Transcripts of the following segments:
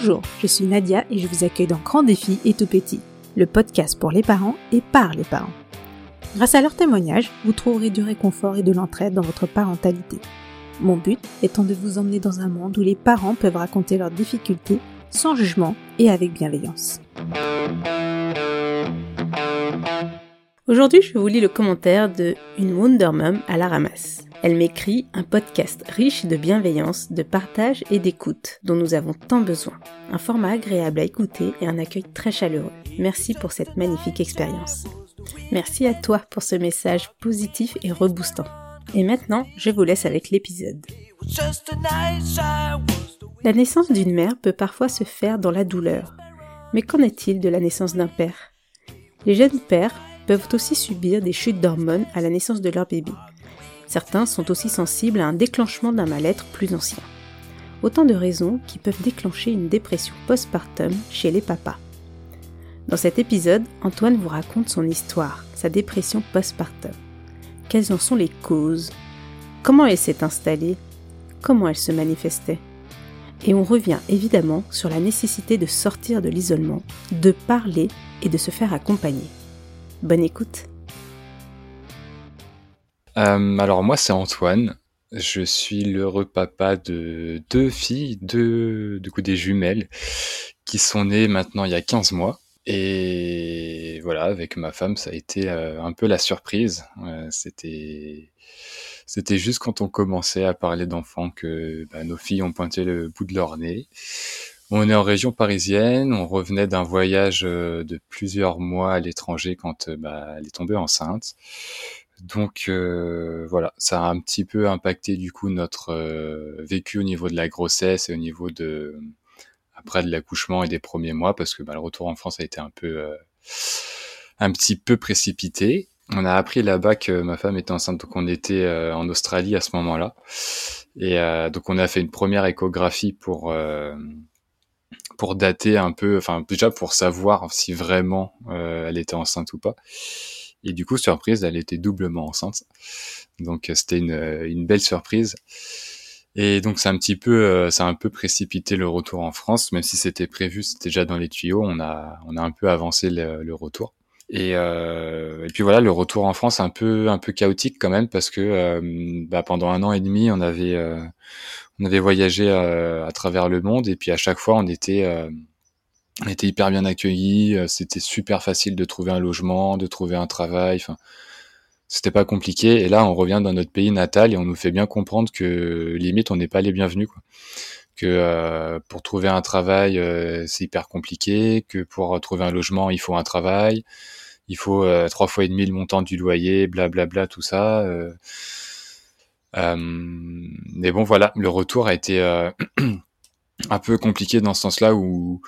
Bonjour, je suis Nadia et je vous accueille dans Grand Défi et Tout Petit, le podcast pour les parents et par les parents. Grâce à leurs témoignages, vous trouverez du réconfort et de l'entraide dans votre parentalité. Mon but étant de vous emmener dans un monde où les parents peuvent raconter leurs difficultés sans jugement et avec bienveillance. Aujourd'hui, je vous lis le commentaire de Une Wonder Mom à la ramasse. Elle m'écrit un podcast riche de bienveillance, de partage et d'écoute dont nous avons tant besoin. Un format agréable à écouter et un accueil très chaleureux. Merci pour cette magnifique expérience. Merci à toi pour ce message positif et reboostant. Et maintenant, je vous laisse avec l'épisode. La naissance d'une mère peut parfois se faire dans la douleur. Mais qu'en est-il de la naissance d'un père? Les jeunes pères peuvent aussi subir des chutes d'hormones à la naissance de leur bébé. Certains sont aussi sensibles à un déclenchement d'un mal-être plus ancien. Autant de raisons qui peuvent déclencher une dépression postpartum chez les papas. Dans cet épisode, Antoine vous raconte son histoire, sa dépression postpartum. Quelles en sont les causes? Comment elle s'est installée? Comment elle se manifestait? Et on revient évidemment sur la nécessité de sortir de l'isolement, de parler et de se faire accompagner. Bonne écoute euh, alors moi c'est Antoine, je suis l'heureux papa de deux filles, deux du coup des jumelles qui sont nées maintenant il y a 15 mois. Et voilà, avec ma femme, ça a été euh, un peu la surprise. Euh, c'était c'était juste quand on commençait à parler d'enfants que bah, nos filles ont pointé le bout de leur nez. On est en région parisienne, on revenait d'un voyage de plusieurs mois à l'étranger quand bah, elle est tombée enceinte. Donc euh, voilà, ça a un petit peu impacté du coup notre euh, vécu au niveau de la grossesse et au niveau de après de l'accouchement et des premiers mois parce que bah, le retour en France a été un peu euh, un petit peu précipité. On a appris là-bas que ma femme était enceinte, donc on était en Australie à ce moment-là. Et donc on a fait une première échographie pour pour dater un peu, enfin déjà pour savoir si vraiment elle était enceinte ou pas. Et du coup, surprise, elle était doublement enceinte. Donc euh, c'était une, euh, une belle surprise. Et donc c'est un petit peu, euh, ça a un peu précipité le retour en France, même si c'était prévu, c'était déjà dans les tuyaux. On a, on a un peu avancé le, le retour. Et, euh, et, puis voilà, le retour en France un peu, un peu chaotique quand même parce que euh, bah, pendant un an et demi, on avait, euh, on avait voyagé à travers le monde et puis à chaque fois, on était on était hyper bien accueillis, euh, c'était super facile de trouver un logement, de trouver un travail, enfin c'était pas compliqué. Et là, on revient dans notre pays natal et on nous fait bien comprendre que limite on n'est pas les bienvenus. Que euh, pour trouver un travail, euh, c'est hyper compliqué, que pour trouver un logement, il faut un travail, il faut trois fois et demi le montant du loyer, blablabla, bla, bla, tout ça. Mais bon, voilà, le retour a été un peu compliqué dans ce sens-là où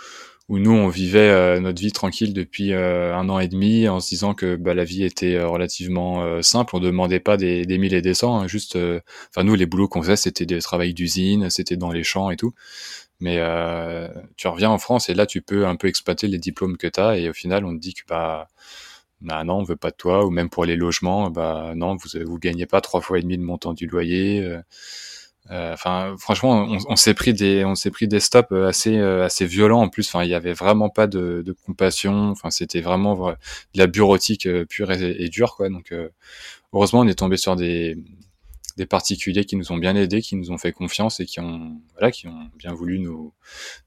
nous on vivait euh, notre vie tranquille depuis euh, un an et demi en se disant que bah, la vie était euh, relativement simple, on demandait pas des, mille et des cents, hein, juste, enfin nous les boulots qu'on faisait c'était des travails d'usine, c'était dans les champs et tout. Mais tu reviens en France et là tu peux un peu exploiter les diplômes que tu as et au final on te dit que bah bah non, on veut pas de toi, ou même pour les logements, bah non, vous vous gagnez pas trois fois et demi le montant du loyer. Euh, enfin, franchement, on, s'est pris des, on s'est pris des stops euh, assez, euh, assez violents en plus. Enfin, il y avait vraiment pas de, de compassion. Enfin, c'était vraiment de la bureautique pure et, dure, quoi. Donc, heureusement, on est tombé sur des, des particuliers qui nous ont bien aidés, qui nous ont fait confiance et qui ont, voilà, qui ont bien voulu nous,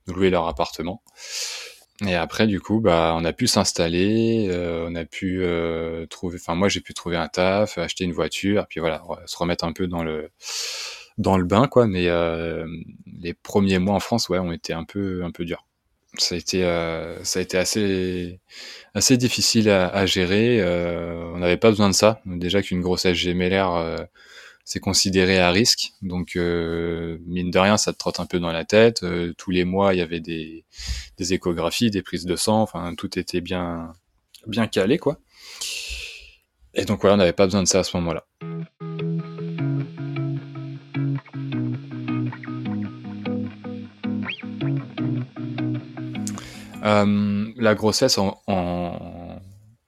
nous louer leur appartement. Et après, du coup, bah, on a pu s'installer, on a pu trouver. Enfin, moi, j'ai pu trouver un taf, acheter une voiture, puis voilà, se remettre un peu dans le dans le bain, quoi. Mais euh, les premiers mois en France, ouais, ont été un peu, un peu durs. Ça a été, euh, ça a été assez, assez difficile à, à gérer. Euh, on n'avait pas besoin de ça. Déjà qu'une grossesse gémellaire, euh, c'est considéré à risque. Donc, euh, mine de rien, ça te trotte un peu dans la tête. tous les mois, il y avait des, des échographies, des prises de sang. Enfin, tout était bien, bien calé, quoi. Et donc, voilà, on n'avait pas besoin de ça à ce moment-là. Euh, la grossesse, on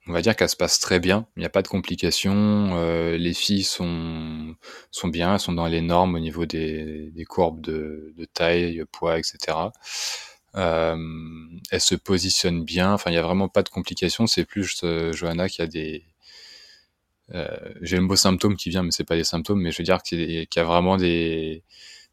va dire qu'elle se passe très bien. Il n'y a pas de complications. Euh, les filles sont, sont bien, elles sont dans les normes au niveau des, des courbes de, de taille, poids, etc. elle se positionne bien. Enfin, il y a vraiment pas de complications. C'est plus juste Johanna qui a des j'ai le mot symptômes qui vient, mais c'est pas des symptômes, mais je veux dire qu'il y, a vraiment des,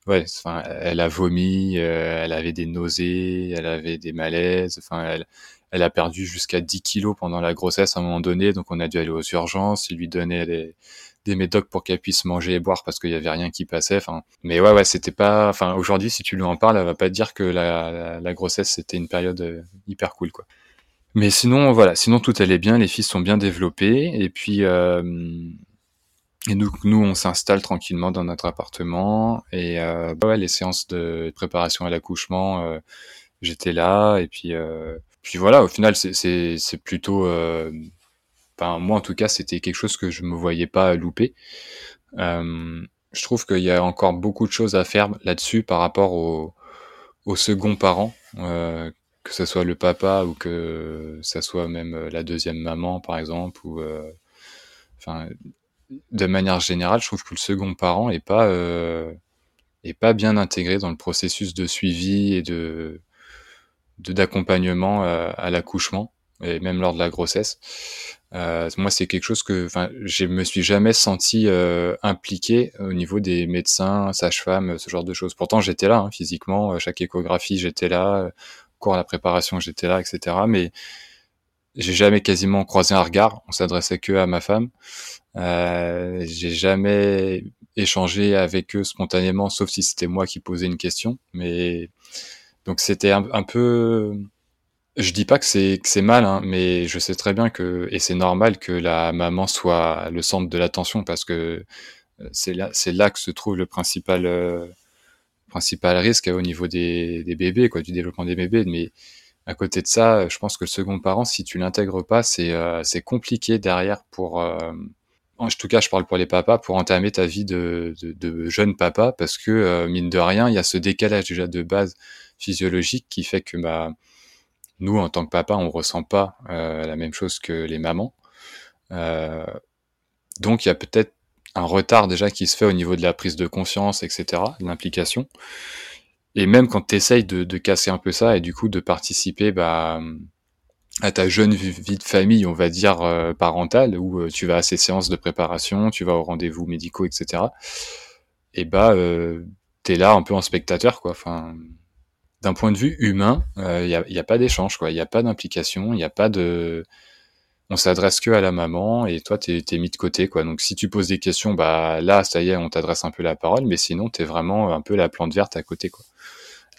ouais, enfin, elle a vomi, elle avait des nausées, elle avait des malaises, enfin, elle, elle a perdu jusqu'à 10 kilos pendant la grossesse à un moment donné, donc on a dû aller aux urgences, il lui donnait des, des médocs pour qu'elle puisse manger et boire parce qu'il y avait rien qui passait. Enfin, mais ouais, ouais, c'était pas. Enfin, aujourd'hui, si tu lui en parles, elle va pas te dire que la, la, grossesse c'était une période euh, hyper cool, quoi. Mais sinon, voilà, sinon tout allait bien, les filles sont bien développées, et puis euh, et nous, nous, on s'installe tranquillement dans notre appartement, et euh, ouais, les séances de préparation à l'accouchement, euh, j'étais là, et puis euh, puis voilà, au final, c'est plutôt, euh, enfin moi en tout cas, c'était quelque chose que je me voyais pas louper. Euh, je trouve qu'il y a encore beaucoup de choses à faire là-dessus par rapport au, au second parent, euh, que ce soit le papa ou que ça soit même la deuxième maman par exemple, ou enfin de manière générale, je trouve que le second parent est pas est pas bien intégré dans le processus de suivi et de d'accompagnement euh, à l'accouchement et même lors de la grossesse. Euh, moi, c'est quelque chose que, enfin, je me suis jamais senti euh, impliqué au niveau des médecins, sages-femmes, ce genre de choses. Pourtant, j'étais là hein, physiquement, chaque échographie, j'étais là, cours à la préparation, j'étais là, etc. Mais j'ai jamais quasiment croisé un regard. On s'adressait que à ma femme. Euh, j'ai jamais échangé avec eux spontanément, sauf si c'était moi qui posais une question. Mais donc c'était un, peu, je dis pas que c'est que c'est mal, hein, mais je sais très bien que et c'est normal que la maman soit le centre de l'attention parce que euh, c'est là c'est là que se trouve le principal euh, principal risque au niveau des, des bébés quoi, du développement des bébés. Mais à côté de ça, je pense que le second parent, si tu l'intègres pas, c'est euh, c'est compliqué derrière pour en tout cas, je parle pour les papas, pour entamer ta vie de, de, de jeune papa, parce que mine de rien, il y a ce décalage déjà de base physiologique qui fait que bah, nous, en tant que papa, on ressent pas euh, la même chose que les mamans. Euh, donc il y a peut-être un retard déjà qui se fait au niveau de la prise de conscience, etc., l'implication. Et même quand tu essayes de, de, casser un peu ça et du coup de participer bah, à ta jeune vie de famille, on va dire euh, parentale, où euh, tu vas à ces séances de préparation, tu vas aux rendez-vous médicaux, etc. Et bah, euh, t'es là un peu en spectateur, quoi. Enfin, d'un point de vue humain, il euh, n'y a, y a, pas d'échange, quoi. Il n'y a pas d'implication, il n'y a pas de. On s'adresse que à la maman et toi, t'es es mis de côté, quoi. Donc, si tu poses des questions, bah là, ça y est, on t'adresse un peu la parole, mais sinon, t'es vraiment un peu la plante verte à côté, quoi.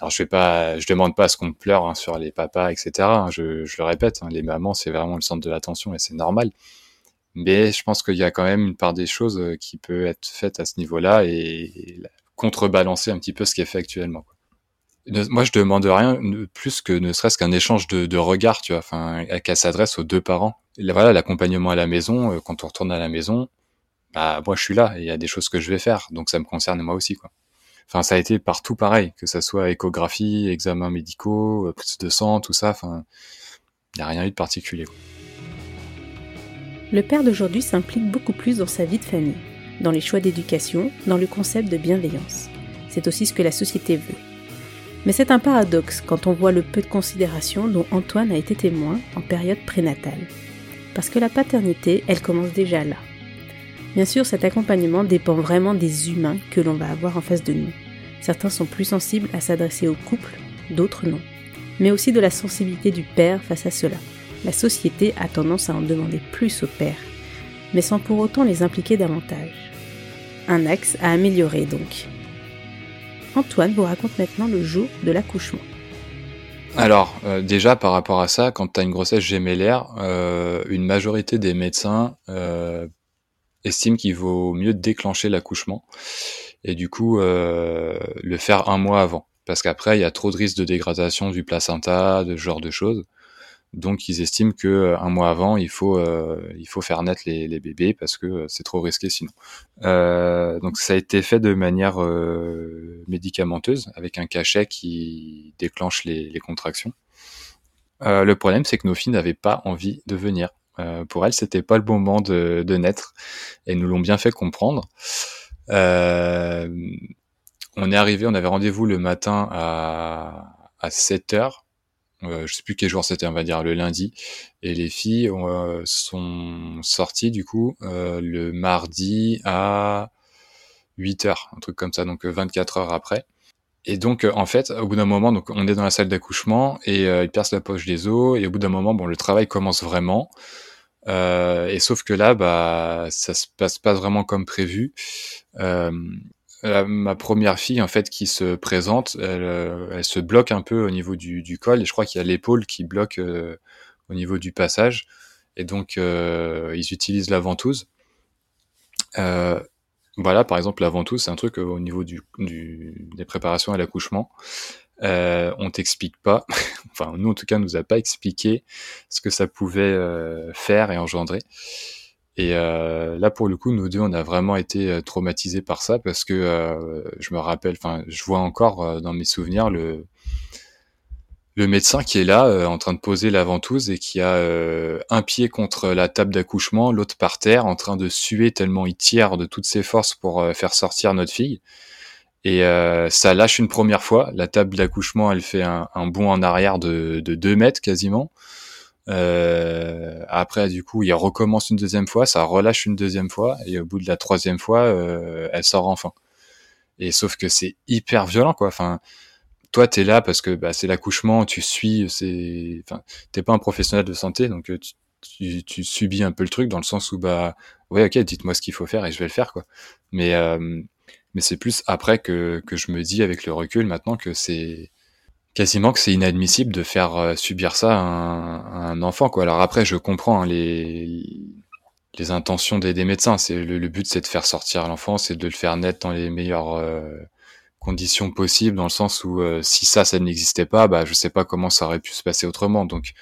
Alors, je je demande pas à ce qu'on pleure hein, sur les papas, etc. Hein. je, le répète, hein, les mamans, c'est vraiment le centre de l'attention et c'est normal. Mais je pense qu'il y a quand même une part des choses euh, qui peut être faite à ce niveau-là et, contrebalancer un petit peu ce qui est fait actuellement. Moi, je demande rien plus que ne serait-ce qu'un échange de, de regards, tu vois, enfin, qu'elle s'adresse aux deux parents. voilà, l'accompagnement à la maison, euh, quand on retourne à la maison, bah, moi, je suis là, et il y a des choses que je vais faire, donc ça me concerne moi aussi, quoi. Enfin, ça a été partout pareil, que ça soit échographie, examens médicaux, euh, prise de sang, tout ça, enfin, il n'y a rien eu de particulier. Le père d'aujourd'hui s'implique beaucoup plus dans sa vie de famille, dans les choix d'éducation, dans le concept de bienveillance. C'est aussi ce que la société veut. Mais c'est un paradoxe quand on voit le peu de considération dont Antoine a été témoin en période prénatale. Parce que la paternité, elle commence déjà là. Bien sûr, cet accompagnement dépend vraiment des humains que l'on va avoir en face de nous. Certains sont plus sensibles à s'adresser au couple, d'autres non. Mais aussi de la sensibilité du père face à cela. La société a tendance à en demander plus au père, mais sans pour autant les impliquer davantage. Un axe à améliorer donc. Antoine vous raconte maintenant le jour de l'accouchement. Alors, euh, déjà par rapport à ça, quand tu as une grossesse gémellaire, euh, une majorité des médecins euh, estiment qu'il vaut mieux déclencher l'accouchement et du coup le faire un mois avant. Parce qu'après, il y a trop de risques de dégradation du placenta, de ce genre de choses. Donc ils estiment que euh, un mois avant, il faut euh, il faut faire naître les, bébés parce que euh, c'est trop risqué sinon. Euh, donc ça a été fait de manière médicamenteuse avec un cachet qui déclenche les contractions. le problème, c'est que nos filles n'avaient pas envie de venir. Pour elles, c'était pas le moment de, de naître et nous l'ont bien fait comprendre. on est arrivé, on avait rendez-vous le matin à à 7 heures. Euh, je sais plus quel jour c'était, on va dire le lundi. Et les filles euh, sont sorties du coup euh, le mardi à 8 heures, un truc comme ça, donc 24 heures après. Et donc, en fait, au bout d'un moment, donc on est dans la salle d'accouchement et euh, il perce la poche des os. Et au bout d'un moment, bon, le travail commence vraiment. Euh, et sauf que là, bah, ça se passe pas vraiment comme prévu. Euh, ma première fille, en fait, qui se présente, elle, euh, elle, se bloque un peu au niveau du, du col, et je crois qu'il y a l'épaule qui bloque euh, au niveau du passage. Et donc, euh, ils utilisent la ventouse. Voilà, par exemple, la ventouse, c'est un truc au niveau du, des préparations à l'accouchement. Euh, on t'explique pas, enfin nous en tout cas, nous a pas expliqué ce que ça pouvait euh, faire et engendrer. Et euh, là pour le coup, nous deux, on a vraiment été euh, traumatisés par ça parce que euh, je me rappelle, enfin, je vois encore euh, dans mes souvenirs le le médecin qui est là en train de poser la ventouse et qui a un pied contre la table d'accouchement, l'autre par terre, en train de suer tellement il tire de toutes ses forces pour faire sortir notre fille. Et euh, ça lâche une première fois. La table d'accouchement, elle fait un, bond en arrière de, de 2 mètres quasiment. Euh, après, du coup, il recommence une deuxième fois, ça relâche une deuxième fois, et au bout de la troisième fois, euh, elle sort enfin. Et sauf que c'est hyper violent, quoi. Enfin, toi, t'es là parce que bah, c'est l'accouchement, tu suis, c'est, enfin, t'es pas un professionnel de santé, donc euh, tu, tu, tu, subis un peu le truc dans le sens où bah, ouais, ok, dites-moi ce qu'il faut faire et je vais le faire, quoi. Mais euh, mais c'est plus après que, que je me dis avec le recul maintenant que c'est quasiment que c'est inadmissible de faire euh, subir ça à un, à un, enfant quoi. Alors après je comprends hein, les les intentions des, des médecins, c'est le, le, but c'est de faire sortir l'enfant, c'est de le faire naître dans les meilleures euh, conditions possibles dans le sens où euh, si ça ça n'existait pas, bah je sais pas comment ça aurait pu se passer autrement. Donc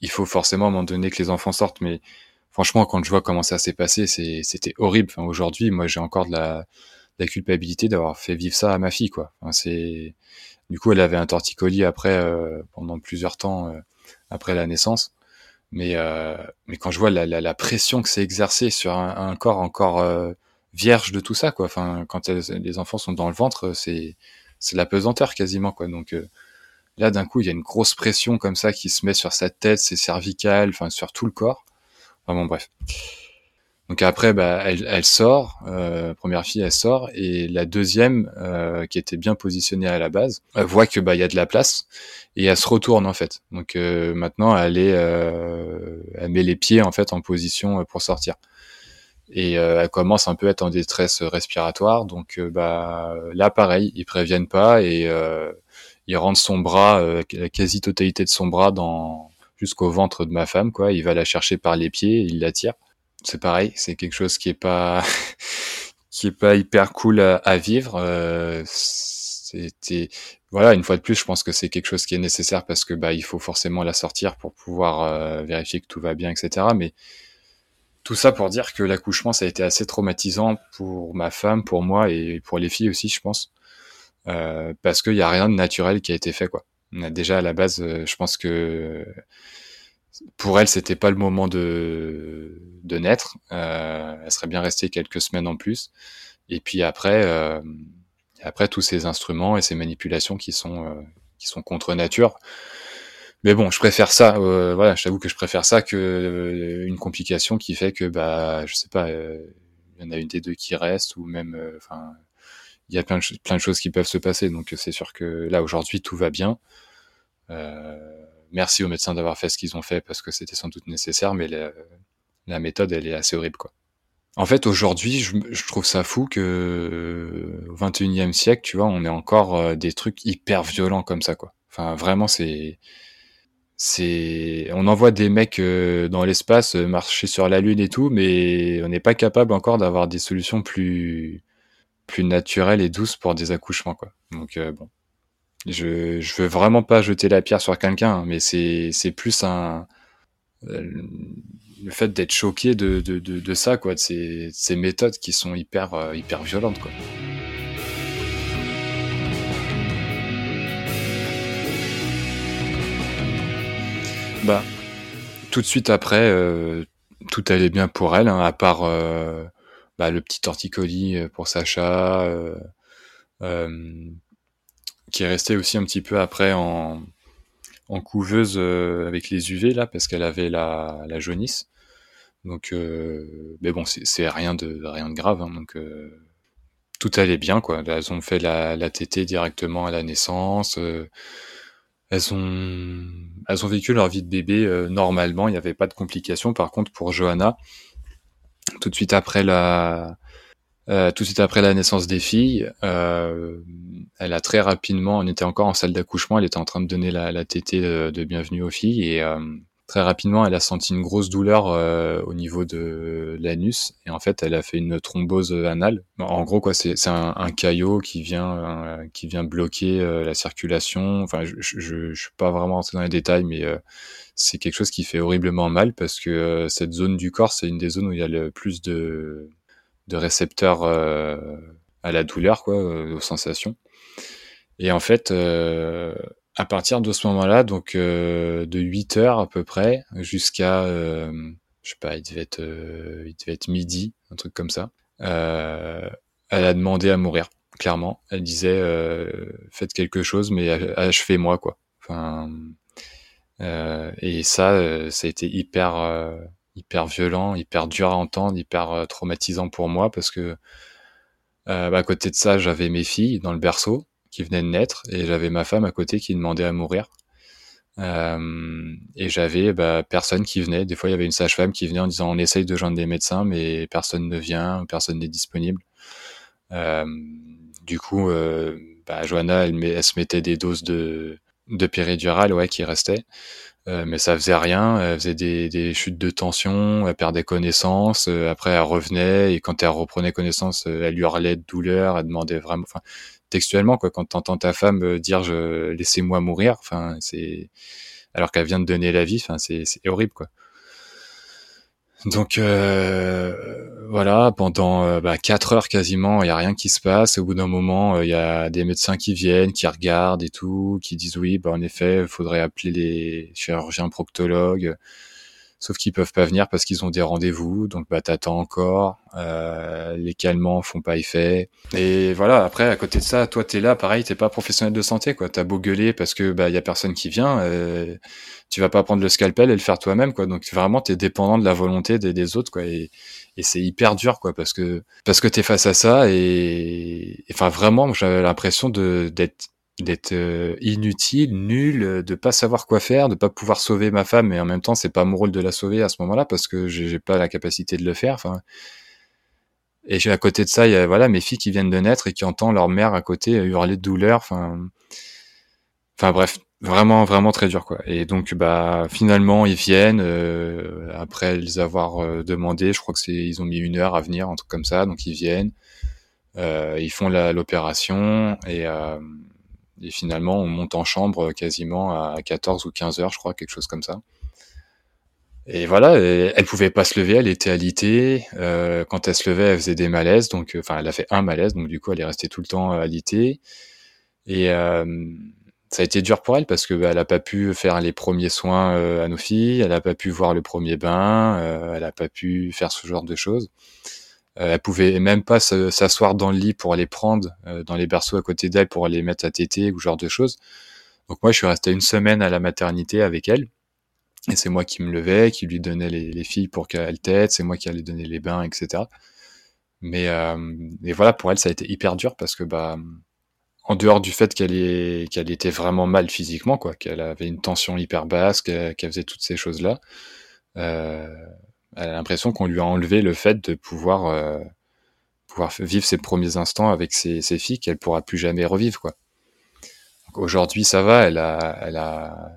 il faut forcément à un moment donné que les enfants sortent mais franchement quand je vois comment ça s'est passé, c'était horrible. Aujourd'hui, moi j'ai encore de la culpabilité d'avoir fait vivre ça à ma fille quoi. C'est du coup elle avait un torticolis après euh, pendant plusieurs temps euh, après la naissance. Mais mais quand je vois la, pression que c'est exercé sur un corps encore vierge de tout ça quoi. Enfin quand les enfants sont dans le ventre c'est c'est la pesanteur quasiment quoi. Donc euh, là d'un coup il y a une grosse pression comme ça qui se met sur sa tête, ses cervicales, enfin sur tout le corps. Enfin bon bref. Donc après, bah, elle, elle sort, euh, première fille, elle sort, et la deuxième, euh, qui était bien positionnée à la base, voit que bah il y a de la place et elle se retourne en fait. Donc euh, maintenant, elle elle met les pieds en fait en position pour sortir. Et euh, elle commence un peu à être en détresse respiratoire. Donc bah là, pareil, ils préviennent pas et il rentre son bras, la quasi-totalité de son bras dans jusqu'au ventre de ma femme, quoi. Il va la chercher par les pieds, il la tire c'est pareil, c'est quelque chose qui est pas qui est pas hyper cool à, à vivre. Euh, c'était voilà, une fois de plus, je pense que c'est quelque chose qui est nécessaire parce que bah il faut forcément la sortir pour pouvoir euh, vérifier que tout va bien, etc. Mais tout ça pour dire que l'accouchement, ça a été assez traumatisant pour ma femme, pour moi et pour les filles aussi, je pense, euh, parce qu'il y a rien de naturel qui a été fait quoi. Déjà à la base, euh, je pense que pour elle, c'était pas le moment de, de naître. Euh, elle serait bien restée quelques semaines en plus. Et puis après, après tous ces instruments et ces manipulations qui sont, qui sont contre nature. Mais bon, je préfère ça. Euh, voilà, je t'avoue que je préfère ça que euh, une complication qui fait que, bah, je sais pas, euh, il y en a une des deux qui reste ou même, enfin, il y a plein de, plein de choses qui peuvent se passer. Donc c'est sûr que là aujourd'hui tout va bien. Euh, merci aux médecins d'avoir fait ce qu'ils ont fait parce que c'était sans doute nécessaire, mais la, méthode, elle est assez horrible, quoi. En fait, aujourd'hui, je, trouve ça fou que au 21e siècle, tu vois, on ait encore euh, des trucs hyper violents comme ça, quoi. Enfin, vraiment, c'est, c'est, on envoie des mecs euh, dans l'espace euh, marcher sur la lune et tout, mais on n'est pas capable encore d'avoir des solutions plus, plus naturelles et douces pour des accouchements, quoi. Donc bon, je, je veux vraiment pas jeter la pierre sur quelqu'un, mais c'est, c'est plus un, euh, le fait d'être choqué de, de, de, de, ça, quoi, de ces, ces méthodes qui sont hyper, euh, hyper violentes, quoi. Bah, tout de suite après, euh, tout allait bien pour elle, hein, à part euh, bah, le petit torticolis pour Sacha, euh, qui est restée aussi un petit peu après en, couveuse avec les UV là, parce qu'elle avait la, la jaunisse. Donc, mais bon, c'est rien de rien de grave. Hein, donc tout allait bien quoi. Elles ont fait la, la TT directement à la naissance. Elles ont elles ont vécu leur vie de bébé normalement. Il n'y avait pas de complications. Par contre, pour Johanna, tout de suite après la euh, tout de suite après la naissance des filles, euh, elle a très rapidement, on était encore en salle d'accouchement, elle était en train de donner la, la tétée de, bienvenue aux filles et euh, très rapidement, elle a senti une grosse douleur euh, au niveau de l'anus et en fait, elle a fait une thrombose anale. En gros, quoi, c'est un, un, caillot qui vient qui vient bloquer la circulation. Enfin, je, je, je, suis pas vraiment rentré dans les détails, mais c'est quelque chose qui fait horriblement mal parce que cette zone du corps, c'est une des zones où il y a le plus de de récepteurs euh, à la douleur, quoi, euh, aux sensations. Et en fait, euh, à partir de ce moment-là, donc de 8 heures à peu près jusqu'à, je sais pas, il devait être, il devait être midi, un truc comme ça. elle a demandé à mourir, clairement. Elle disait, faites quelque chose, mais achevez-moi, quoi. Enfin, et ça, ça a été hyper hyper violent, hyper dur à entendre, hyper euh, traumatisant pour moi parce que euh, bah, à côté de ça, j'avais mes filles dans le berceau qui venaient de naître et j'avais ma femme à côté qui demandait à mourir. Euh, et j'avais bah, personne qui venait. Des fois, il y avait une sage-femme qui venait en disant on essaye de joindre des médecins, mais personne ne vient, personne n'est disponible. du coup, bah, Johanna, elle, se mettait des doses de, de péridurale ouais, qui restaient. Euh, mais ça faisait rien. Elle faisait des, des, chutes de tension, elle perdait connaissance. Euh, après, elle revenait et quand elle reprenait connaissance, euh, elle hurlait de douleur. Elle demandait vraiment, textuellement quoi. Quand t'entends ta femme dire je laissez-moi mourir, enfin, c'est alors qu'elle vient de donner la vie, enfin, c'est horrible quoi. Donc euh, voilà, pendant euh, bah, 4 heures quasiment, il y a rien qui se passe. Au bout d'un moment, euh, il y a des médecins qui viennent, qui regardent et tout, qui disent oui, bah, en effet, il faudrait appeler les chirurgiens proctologues sauf qu'ils peuvent pas venir parce qu'ils ont des rendez-vous, donc bah t'attends encore, euh, les calmants font pas effet, et voilà. Après, à côté de ça, toi t'es là, pareil, t'es pas professionnel de santé, quoi. T'as beau gueuler parce que bah y a personne qui vient, euh, tu vas pas prendre le scalpel et le faire toi-même, quoi. Donc vraiment, t'es dépendant de la volonté des, autres, quoi. Et, et c'est hyper dur, quoi, parce que parce que t'es face à ça, et enfin vraiment, j'avais l'impression de d'être d'être euh, inutile, nul, euh, de pas savoir quoi faire, de pas pouvoir sauver ma femme, mais en même temps c'est pas mon rôle de la sauver à ce moment-là parce que j'ai pas la capacité de le faire. Enfin, et à côté de ça, il y a voilà mes filles qui viennent de naître et qui entendent leur mère à côté hurler de douleur. Enfin, enfin bref, vraiment vraiment très dur quoi. Et donc bah finalement ils viennent euh, après les avoir demandé, je crois que c'est ils ont mis une heure à venir, un truc comme ça, donc ils viennent, ils font l'opération et et finalement, on monte en chambre quasiment à 14 ou 15 heures, je crois, quelque chose comme ça. Et voilà, elle pouvait pas se lever, elle était alitée. Euh, quand elle se levait, elle faisait des malaises, donc euh, enfin, elle a fait un malaise, donc du coup, elle est restée tout le temps euh, alitée. Et euh, ça a été dur pour elle parce que bah, elle a pas pu faire les premiers soins euh, à nos filles, elle a pas pu voir le premier bain, elle a pas pu faire ce genre de choses. Euh, elle pouvait même pas s'asseoir dans le lit pour aller prendre euh, dans les berceaux à côté d'elle pour aller mettre à téter ou genre de choses. Donc moi, je suis resté une semaine à la maternité avec elle. Et c'est moi qui me levais, qui lui donnais les, filles pour qu'elle tète, c'est moi qui allais donner les bains, etc. Mais euh, et voilà, pour elle, ça a été hyper dur parce que bah, en dehors du fait qu'elle était vraiment mal physiquement, quoi, qu'elle avait une tension hyper basse, qu'elle faisait toutes ces choses-là, elle a l'impression qu'on lui a enlevé le fait de pouvoir euh, pouvoir vivre ses premiers instants avec ses, filles qu'elle pourra plus jamais revivre quoi. Aujourd'hui ça va, elle a elle a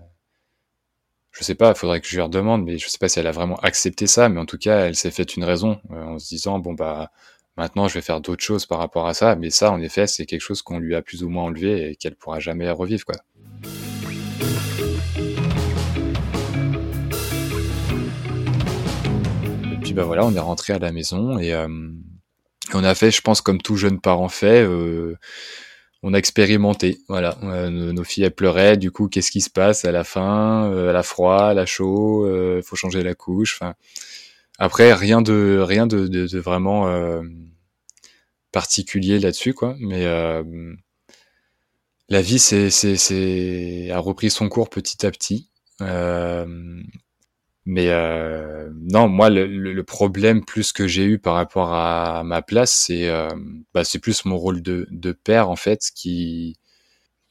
je sais pas, il faudrait que je lui redemande, mais je sais pas si elle a vraiment accepté ça, mais en tout cas elle s'est faite une raison euh, en se disant bon bah maintenant je vais faire d'autres choses par rapport à ça, mais ça en effet c'est quelque chose qu'on lui a plus ou moins enlevé et qu'elle pourra jamais revivre quoi. Bah voilà, on est rentré à la maison et euh, on a fait, je pense, comme tout jeune parent fait, euh, on a expérimenté. Voilà, euh, nos filles elles pleuraient. Du coup, qu'est-ce qui se passe à la fin? Elle a froid, elle a chaud, il faut changer la couche. Enfin, après rien de rien de, de, vraiment particulier là-dessus, quoi. Mais la vie c'est c'est c'est a repris son cours petit à petit. Euh, mais euh, non, moi le, le, problème plus que j'ai eu par rapport à ma place, c'est euh, bah, c'est plus mon rôle de, de père en fait qui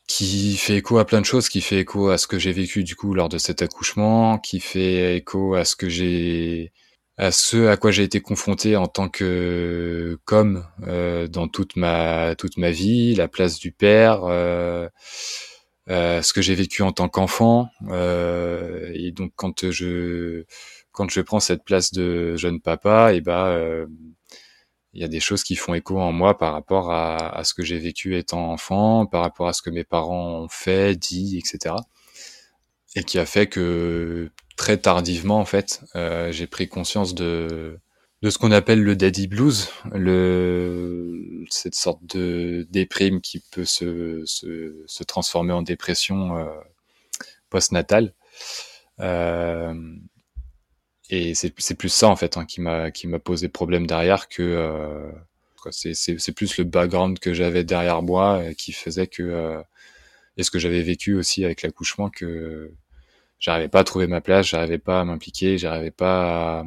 qui fait écho à plein de choses, qui fait écho à ce que j'ai vécu du coup lors de cet accouchement, qui fait écho à ce que j'ai à ce à quoi j'ai été confronté en tant que comme euh, dans toute ma toute ma vie, la place du père, euh, euh, ce que j'ai vécu en tant qu'enfant, euh, et donc quand je quand je prends cette place de jeune papa, et bah il y a des choses qui font écho en moi par rapport à, ce que j'ai vécu étant enfant, par rapport à ce que mes parents ont fait, dit, etc. Et qui a fait que très tardivement en fait, euh, j'ai pris conscience de de ce qu'on appelle le daddy blues, le cette sorte de déprime qui peut se se, se transformer en dépression euh, postnatale. Euh, et c'est plus ça en fait hein, qui m'a qui m'a posé problème derrière que euh, c'est plus le background que j'avais derrière moi qui faisait que euh, et ce que j'avais vécu aussi avec l'accouchement que j'arrivais pas à trouver ma place, j'arrivais pas à m'impliquer, j'arrivais pas à...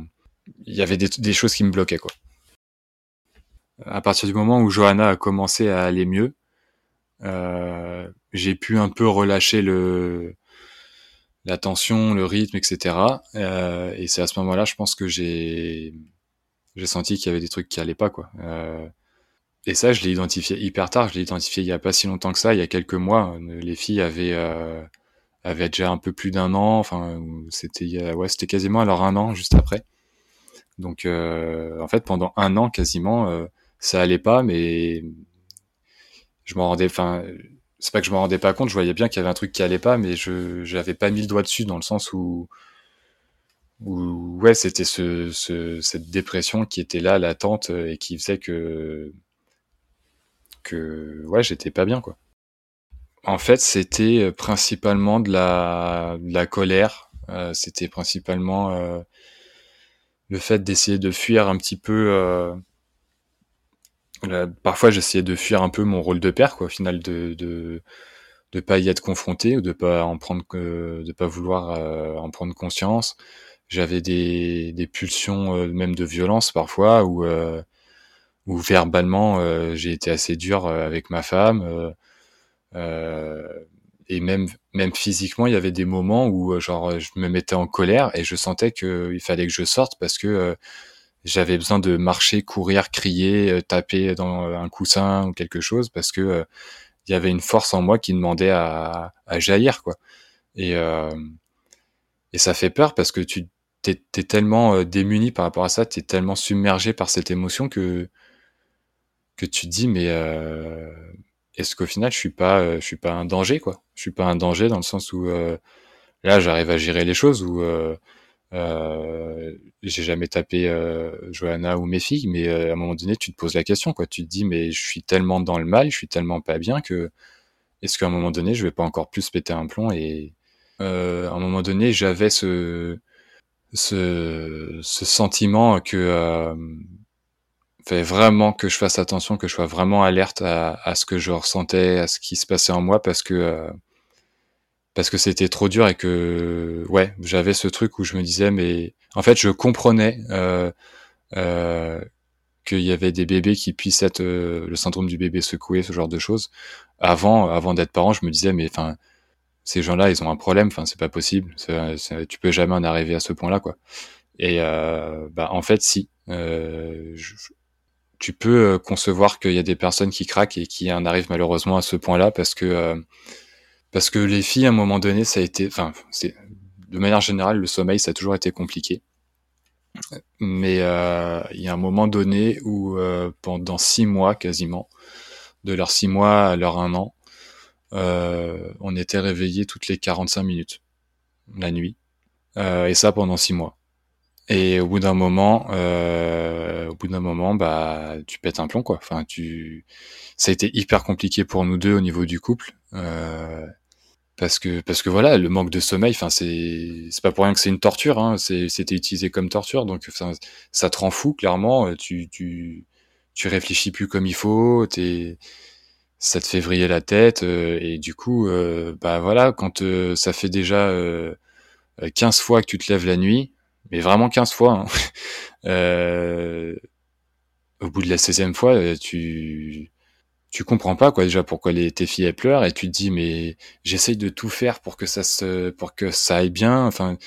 Il y avait des, choses qui me bloquaient, quoi. À partir du moment où Johanna a commencé à aller mieux, euh, j'ai pu un peu relâcher le la tension, le rythme, etc. Euh, et c'est à ce moment-là, je pense que j'ai j'ai senti qu'il y avait des trucs qui allaient pas, quoi. Euh, et ça, je l'ai identifié hyper tard. Je l'ai identifié il y a pas si longtemps que ça, il y a quelques mois. Les filles avaient avait déjà un peu plus d'un an. Enfin, c'était ouais, c'était quasiment un an juste après. Donc, euh, en fait, pendant un an quasiment, euh, ça allait pas, mais je m'en rendais. Enfin, c'est pas que je m'en rendais pas compte. Je voyais bien qu'il y avait un truc qui allait pas, mais je j'avais pas mis le doigt dessus dans le sens où où ouais, c'était ce, ce cette dépression qui était là, latente, et qui faisait que que ouais, j'étais pas bien quoi. En fait, c'était principalement de la, de la colère. Euh, c'était principalement le fait d'essayer de fuir un petit peu. Euh, parfois, j'essayais de fuir un peu mon rôle de père, quoi. Au final, de de de pas y être confronté ou de pas en prendre de pas vouloir en prendre conscience. J'avais des des pulsions même de violence parfois ou verbalement j'ai été assez dur avec ma femme euh, et même même physiquement, il y avait des moments où euh, genre je me mettais en colère et je sentais que il fallait que je sorte parce que euh, j'avais besoin de marcher, courir, crier, taper dans un coussin ou quelque chose parce que il y avait une force en moi qui demandait à, jaillir quoi. Et et ça fait peur parce que tu t'es es tellement démuni par rapport à ça, t'es tellement submergé par cette émotion que que tu te dis mais euh, est-ce qu'au final je suis pas euh, je suis pas un danger quoi? Je suis pas un danger dans le sens où euh, là j'arrive à gérer les choses où euh, euh, j'ai jamais tapé Johanna ou mes filles mais à un moment donné tu te poses la question quoi. Tu te dis mais je suis tellement dans le mal je suis tellement pas bien que est-ce qu'à un moment donné je vais pas encore plus péter un plomb? Et à un moment donné j'avais ce ce, ce sentiment que fait vraiment que je fasse attention, que je sois vraiment alerte à, à, ce que je ressentais, à ce qui se passait en moi, parce que euh, parce que c'était trop dur et que ouais, j'avais ce truc où je me disais mais en fait je comprenais euh, euh, qu'il y avait des bébés qui puissent être euh, le syndrome du bébé secoué, ce genre de choses. Avant, avant d'être parent, je me disais mais enfin ces gens-là ils ont un problème, enfin c'est pas possible, tu peux jamais en arriver à ce point-là quoi. Et euh, bah en fait si. Euh, je, tu peux euh, concevoir qu'il y a des personnes qui craquent et qui en arrivent malheureusement à ce point-là parce que euh, parce que les filles à un moment donné ça a été enfin c'est de manière générale le sommeil ça a toujours été compliqué. Mais euh, il y a un moment donné où pendant six mois quasiment de leurs six mois à leur un an on était réveillés toutes les 45 minutes la nuit. Et ça pendant six mois et au bout d'un moment, euh, au bout d'un moment, bah, tu pètes un plomb, quoi. Enfin, tu, ça a été hyper compliqué pour nous deux au niveau du couple, euh, parce que, parce que voilà, le manque de sommeil, enfin, c'est, c'est pas pour rien que c'est une torture, hein. C'était utilisé comme torture, donc, ça, te rend fou, clairement. Tu, tu, tu réfléchis plus comme il faut. T'es, ça te fait vriller la tête et du coup bah voilà quand ça fait déjà 15 fois que tu te lèves la nuit mais vraiment 15 fois hein, au bout de la 16e fois tu tu comprends pas quoi déjà pourquoi les, tes filles elles pleurent et tu te dis mais j'essaye de tout faire pour que ça se pour que ça aille bien. Enfin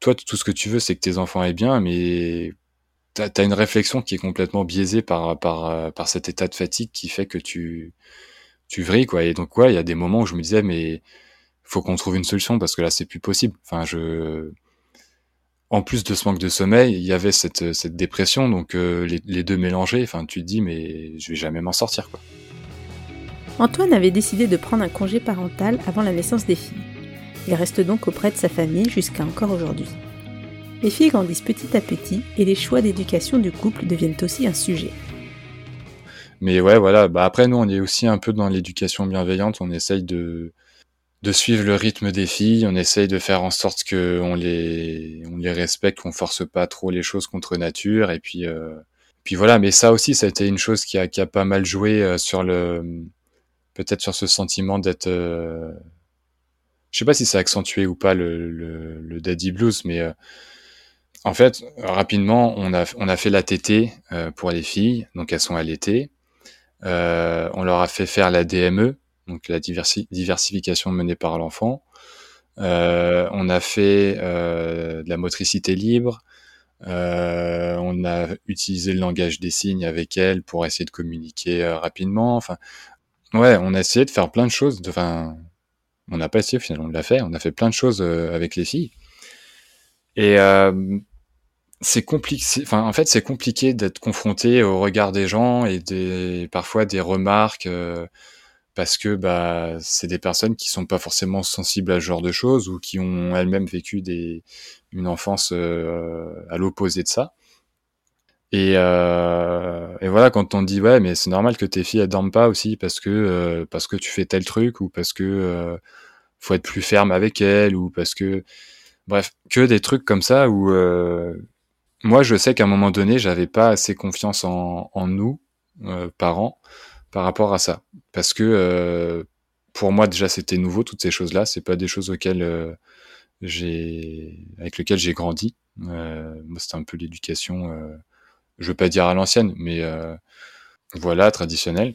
toi tout ce que tu veux c'est que tes enfants aillent bien mais t'as as une réflexion qui est complètement biaisée par par par cet état de fatigue qui fait que tu tu vrilles quoi. Et donc ouais il y a des moments où je me disais mais faut qu'on trouve une solution parce que là c'est plus possible. Enfin je en plus de ce manque de sommeil, il y avait cette, cette dépression, donc euh, les, deux mélangés, enfin tu te dis mais je vais jamais m'en sortir quoi. Antoine avait décidé de prendre un congé parental avant la naissance des filles. Il reste donc auprès de sa famille jusqu'à encore aujourd'hui. Les filles grandissent petit à petit et les choix d'éducation du couple deviennent aussi un sujet. Mais ouais, voilà. Bah après, nous, on est aussi un peu dans l'éducation bienveillante. On essaye de, de suivre le rythme des filles. On essaye de faire en sorte que on les, on les respecte, qu'on force pas trop les choses contre nature. Et puis, euh, puis voilà. Mais ça aussi, ça a été une chose qui a, qui a pas mal joué euh, sur le, peut-être sur ce sentiment d'être. Euh, je sais pas si ça a accentué ou pas le, le, daddy blues, mais euh, en fait, rapidement, on a, on a fait la TT pour les filles, donc elles sont allaitées. on leur a fait faire la DME, donc la diversification menée par l'enfant. Euh, on a fait euh, de la motricité libre. Euh, on a utilisé le langage des signes avec elle pour essayer de communiquer rapidement. Enfin, ouais, on a essayé de faire plein de choses. Enfin, on n'a pas essayé finalement, on l'a fait. On a fait plein de choses avec les filles. Et c'est compliqué. Enfin, en fait, c'est compliqué d'être confronté au regard des gens et des parfois des remarques parce que bah c'est des personnes qui sont pas forcément sensibles à ce genre de choses ou qui ont elles-mêmes vécu une enfance euh, à l'opposé de ça. Et, euh, et, voilà, quand on dit ouais, mais c'est normal que tes filles elles dorment pas aussi parce que euh, parce que tu fais tel truc ou parce que faut être plus ferme avec elles ou parce que bref, que des trucs comme ça où moi je sais qu'à un moment donné j'avais pas assez confiance en nous parents par rapport à ça. Parce que euh, pour moi déjà c'était nouveau toutes ces choses-là, c'est pas des choses auxquelles euh, j'ai avec lesquelles j'ai grandi. Euh, moi c'était un peu l'éducation, euh, je veux pas dire à l'ancienne, mais voilà traditionnelle.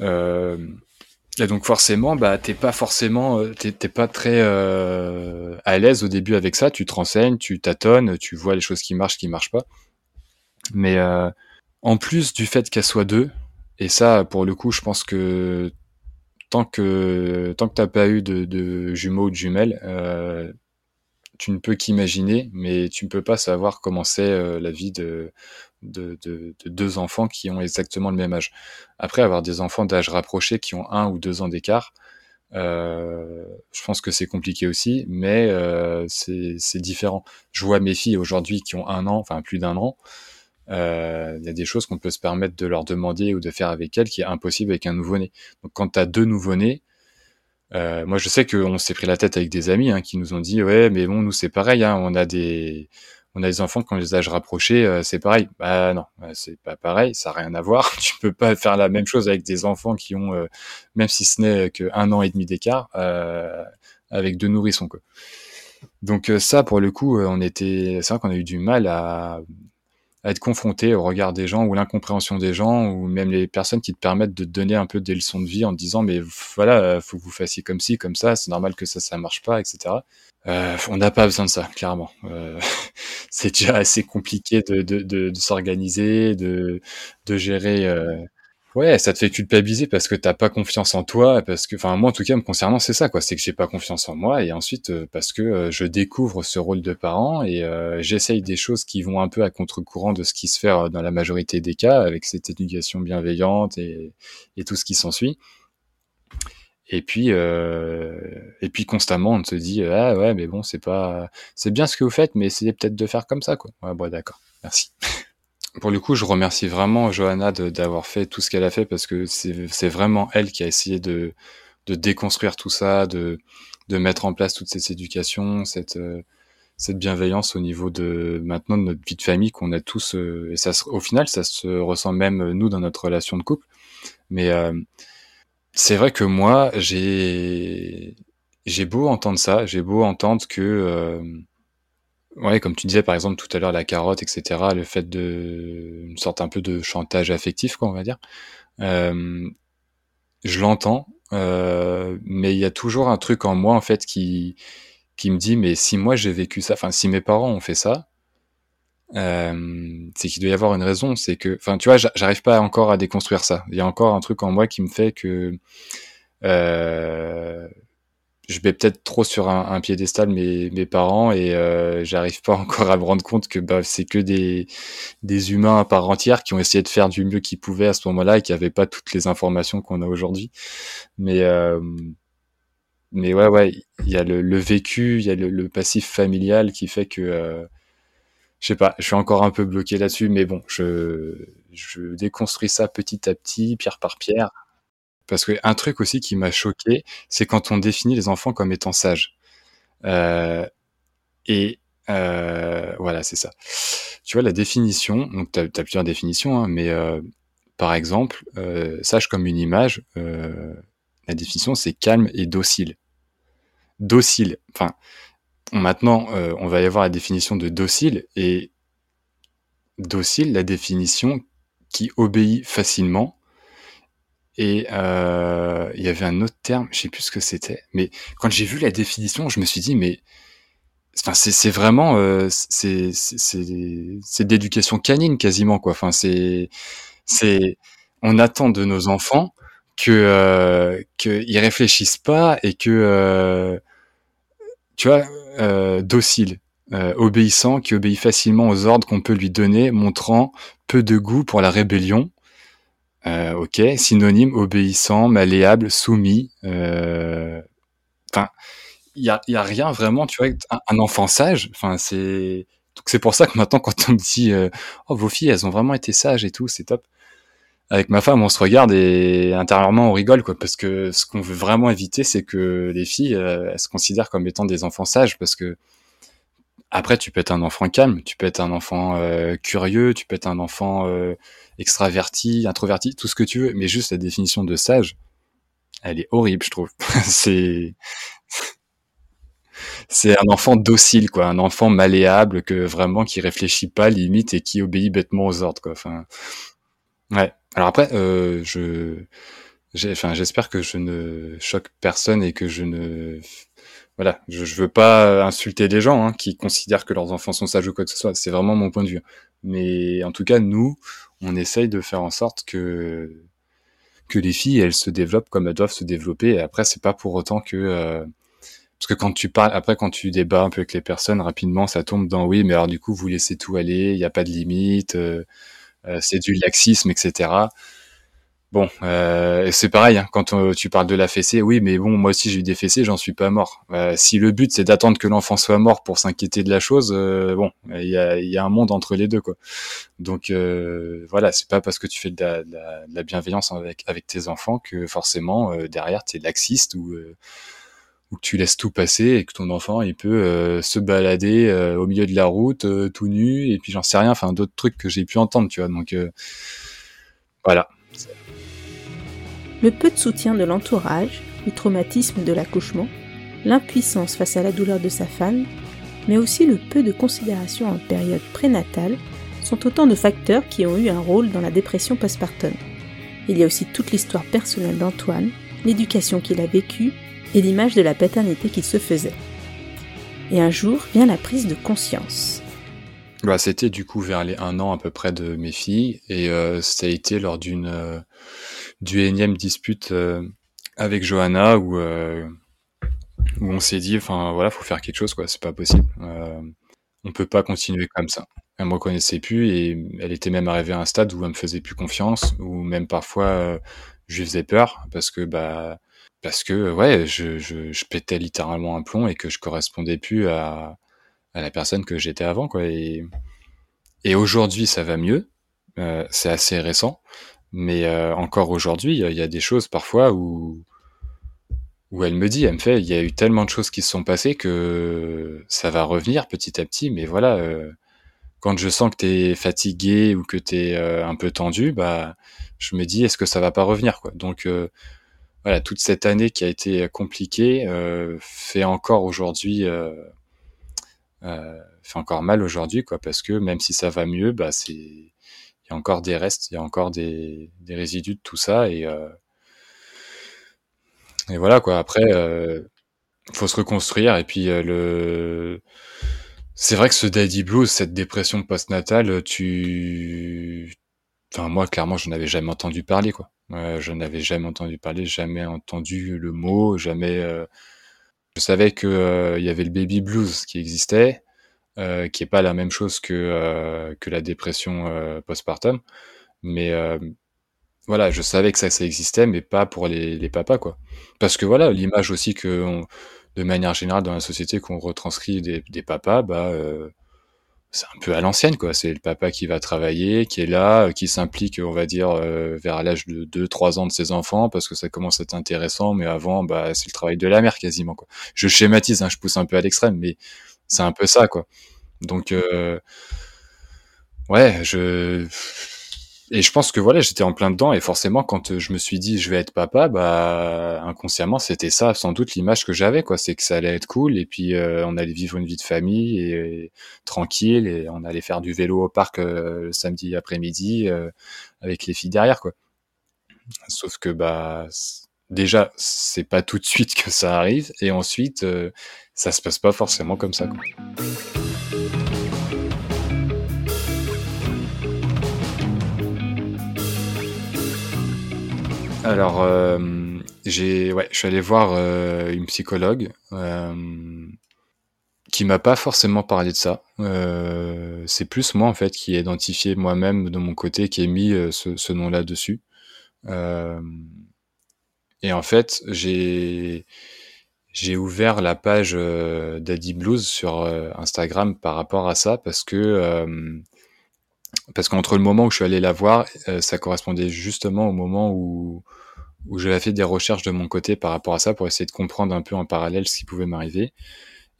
et donc forcément, bah t'es pas forcément, t'es pas très à l'aise au début avec ça. Tu te renseignes, tu tâtonnes, tu vois les choses qui marchent, qui marchent pas. Mais en plus du fait qu'elle soit deux, et ça, pour le coup, je pense que tant que tant que t'as pas eu de, de, jumeaux ou de jumelles, euh, tu ne peux qu'imaginer, mais tu ne peux pas savoir comment c'est euh, la vie de, de, de, de, deux enfants qui ont exactement le même âge. Après, avoir des enfants d'âge rapproché qui ont un ou deux ans d'écart, euh, je pense que c'est compliqué aussi, mais euh, c'est différent. Je vois mes filles aujourd'hui qui ont un an, enfin plus d'un an, euh, y a des choses qu'on peut se permettre de leur demander ou de faire avec elles qui est impossible avec un nouveau-né. Donc quand tu as deux nouveau-nés, euh, moi je sais qu'on s'est pris la tête avec des amis hein, qui nous ont dit ouais mais bon nous c'est pareil, hein, on a des on a des enfants qui ont les âges rapprochés, euh, c'est pareil. Bah non, c'est pas pareil, ça n'a rien à voir. tu peux pas faire la même chose avec des enfants qui ont, euh, même si ce n'est qu'un an et demi d'écart, euh, avec deux nourrissons. Donc ça, pour le coup, on était, c'est vrai qu'on a eu du mal à, à être confronté au regard des gens ou l'incompréhension des gens ou même les personnes qui te permettent de te donner un peu des leçons de vie en te disant mais voilà faut que vous fassiez comme ci comme ça c'est normal que ça ça marche pas etc euh, on n'a pas besoin de ça clairement. Euh, c'est déjà assez compliqué de, de, de, de s'organiser de, de gérer euh, Ouais, ça te fait culpabiliser parce que t'as pas confiance en toi, parce que, enfin moi en tout cas me concernant c'est ça quoi, c'est que j'ai pas confiance en moi et ensuite euh, parce que euh, je découvre ce rôle de parent et euh, j'essaye des choses qui vont un peu à contre-courant de ce qui se fait dans la majorité des cas avec cette éducation bienveillante et, et tout ce qui s'ensuit. Et puis et puis constamment on te dit ah ouais mais bon c'est pas c'est bien ce que vous faites mais essayez peut-être de faire comme ça quoi. Ouais bon d'accord merci. pour le coup, je remercie vraiment Johanna d'avoir fait tout ce qu'elle a fait parce que c'est vraiment elle qui a essayé de, déconstruire tout ça, de, mettre en place toute cette éducation, cette, euh, cette bienveillance au niveau de maintenant de notre vie de famille qu'on a tous. Euh, et ça, au final, ça se ressent même nous dans notre relation de couple. Mais euh, c'est vrai que moi, j'ai j'ai beau entendre ça, j'ai beau entendre que euh, ouais, comme tu disais par exemple tout à l'heure la carotte, etc. Le fait de une sorte un peu de chantage affectif, quoi, on va dire. Euh, je l'entends, euh, mais il y a toujours un truc en moi en fait qui qui me dit mais si moi j'ai vécu ça, enfin si mes parents ont fait ça, euh, c'est qu'il doit y avoir une raison. C'est que, enfin, tu vois, j'arrive pas encore à déconstruire ça. Il y a encore un truc en moi qui me fait que euh, je mets peut-être trop sur un, un, piédestal mes, mes parents et euh, j'arrive pas encore à me rendre compte que bah, c'est que des, des humains à part entière qui ont essayé de faire du mieux qu'ils pouvaient à ce moment-là et qui n'avaient pas toutes les informations qu'on a aujourd'hui. Mais euh, mais ouais, ouais, il y a le, le vécu, il y a le, le, passif familial qui fait que euh, je sais pas, je suis encore un peu bloqué là-dessus, mais bon, je, je déconstruis ça petit à petit, pierre par pierre. Parce que un truc aussi qui m'a choqué, c'est quand on définit les enfants comme étant sages. Euh, et euh, voilà, c'est ça. Tu vois, la définition, donc tu as, plusieurs définitions, hein, mais euh, par exemple, sage comme une image, la définition c'est calme et docile. Docile, enfin, Maintenant, on va y avoir la définition de docile et docile, la définition qui obéit facilement. Et euh, il y avait un autre terme, je sais plus ce que c'était, mais quand j'ai vu la définition, je me suis dit mais enfin c'est vraiment euh, c'est c'est d'éducation canine quasiment quoi. Enfin c'est c'est on attend de nos enfants que euh, qu'ils réfléchissent pas et que euh, tu vois euh, docile, euh, obéissant, qui obéit facilement aux ordres qu'on peut lui donner, montrant peu de goût pour la rébellion. Euh, ok, synonyme obéissant, malléable, soumis. Euh, enfin, il y a, y a, rien vraiment, tu vois, un, enfant sage. Enfin, c'est donc c'est pour ça que maintenant, quand on me dit, oh vos filles, elles ont vraiment été sages et tout, c'est top avec ma femme, on se regarde et intérieurement on rigole quoi, parce que ce qu'on veut vraiment éviter, c'est que les filles euh, elles se considèrent comme étant des enfants sages, parce que après tu peux être un enfant calme, tu peux être un enfant euh, curieux, tu peux être un enfant euh, extraverti, introverti, tout ce que tu veux, mais juste la définition de sage, elle est horrible, je trouve. c'est c'est un enfant docile quoi, un enfant malléable que vraiment qui réfléchit pas limite et qui obéit bêtement aux ordres quoi. Enfin ouais. Alors après, euh, j'espère que je ne choque personne et que je ne, voilà, je, je veux pas insulter des gens hein, qui considèrent que leurs enfants sont sages ou quoi que ce soit. C'est vraiment mon point de vue. Mais en tout cas, nous, on essaye de faire en sorte que que les filles, elles se développent comme elles doivent se développer. Et après, c'est pas pour autant que euh, parce que quand tu parles, après quand tu débats un peu avec les personnes, rapidement, ça tombe dans oui, mais alors du coup, vous laissez tout aller, il n'y a pas de limite. Euh, euh, c'est du laxisme, etc. Bon, euh, c'est pareil, hein, quand euh, tu parles de la fessée, oui, mais bon, moi aussi j'ai eu des fessées, j'en suis pas mort. Euh, si le but c'est d'attendre que l'enfant soit mort pour s'inquiéter de la chose, euh, bon, il y a, un monde entre les deux, quoi. Donc voilà, c'est pas parce que tu fais de la, bienveillance avec, tes enfants que forcément derrière t'es laxiste ou ou que tu laisses tout passer et que ton enfant il peut se balader au milieu de la route tout nu et puis j'en sais rien enfin d'autres trucs que j'ai pu entendre tu vois donc voilà le peu de soutien de l'entourage le traumatisme de l'accouchement l'impuissance face à la douleur de sa femme mais aussi le peu de considération en période prénatale sont autant de facteurs qui ont eu un rôle dans la dépression postpartum il y a aussi toute l'histoire personnelle d'Antoine l'éducation qu'il a vécue et l'image de la paternité qu'il se faisait. Et un jour vient la prise de conscience. Bah, c'était du coup vers les un an à peu près de mes filles. Et euh, ça a été lors d'une euh, du énième dispute euh, avec Johanna où euh, où on s'est dit enfin voilà faut faire quelque chose quoi. C'est pas possible. Euh, on peut pas continuer comme ça. Elle me reconnaissait plus et elle était même arrivée à un stade où elle me faisait plus confiance ou même parfois je lui faisais peur parce que bah parce que ouais, je, je, je, pétais littéralement un plomb et que je correspondais plus à, à la personne que j'étais avant, quoi. Et, et aujourd'hui, ça va mieux. Euh, c'est assez récent, mais euh, encore aujourd'hui, il y, a des choses parfois où où elle me dit, elle me fait, il y a eu tellement de choses qui se sont passées que ça va revenir petit à petit, mais voilà, euh, quand je sens que tu es fatigué ou que tu es un peu tendu, bah, je me dis est-ce que ça va pas revenir quoi? Donc voilà, toute cette année qui a été compliquée fait encore aujourd'hui fait encore mal aujourd'hui quoi parce que même si ça va mieux, bah c'est il y a encore des restes, il y a encore des, des résidus de tout ça et et voilà quoi. Après, euh, faut se reconstruire et puis le c'est vrai que ce daddy blues, cette dépression postnatale, tu, enfin moi clairement, je n'avais jamais entendu parler quoi. je n'avais jamais entendu parler, jamais entendu le mot, jamais. Euh... Je savais que euh, il y avait le baby blues qui existait, euh, qui est pas la même chose que euh, que la dépression postpartum, mais voilà, je savais que ça, ça existait, mais pas pour les, les papas quoi. Parce que voilà, l'image aussi que de manière générale dans la société qu'on retranscrit des, des papas, bah c'est un peu à l'ancienne quoi. C'est le papa qui va travailler, qui est là, euh, qui s'implique, on va dire, euh, vers l'âge de 2-3 ans de ses enfants parce que ça commence à être intéressant, mais avant, bah c'est le travail de la mère quasiment quoi. Je schématise, hein, je pousse un peu à l'extrême, mais c'est un peu ça quoi. Donc euh, ouais, je et je pense que voilà, j'étais en plein dedans et forcément quand euh, je me suis dit je vais être papa, bah inconsciemment c'était ça sans doute l'image que j'avais quoi, c'est que ça allait être cool et puis euh, on allait vivre une vie de famille et, tranquille et on allait faire du vélo au parc euh, le samedi après-midi avec les filles derrière quoi. Sauf que bah déjà c'est pas tout de suite que ça arrive et ensuite ça se passe pas forcément comme ça quoi. Alors, euh, j'ai, ouais, je suis allé voir euh, une psychologue euh, qui m'a pas forcément parlé de ça. Euh, c'est plus moi en fait qui ai identifié moi-même de mon côté, qui ai mis euh, ce, ce nom-là dessus. Euh, et en fait, j'ai j'ai ouvert la page Daddy Blues sur Instagram par rapport à ça parce que parce qu'entre le moment où je suis allé la voir, euh, ça correspondait justement au moment où, où j'avais fait des recherches de mon côté par rapport à ça pour essayer de comprendre un peu en parallèle ce qui pouvait m'arriver.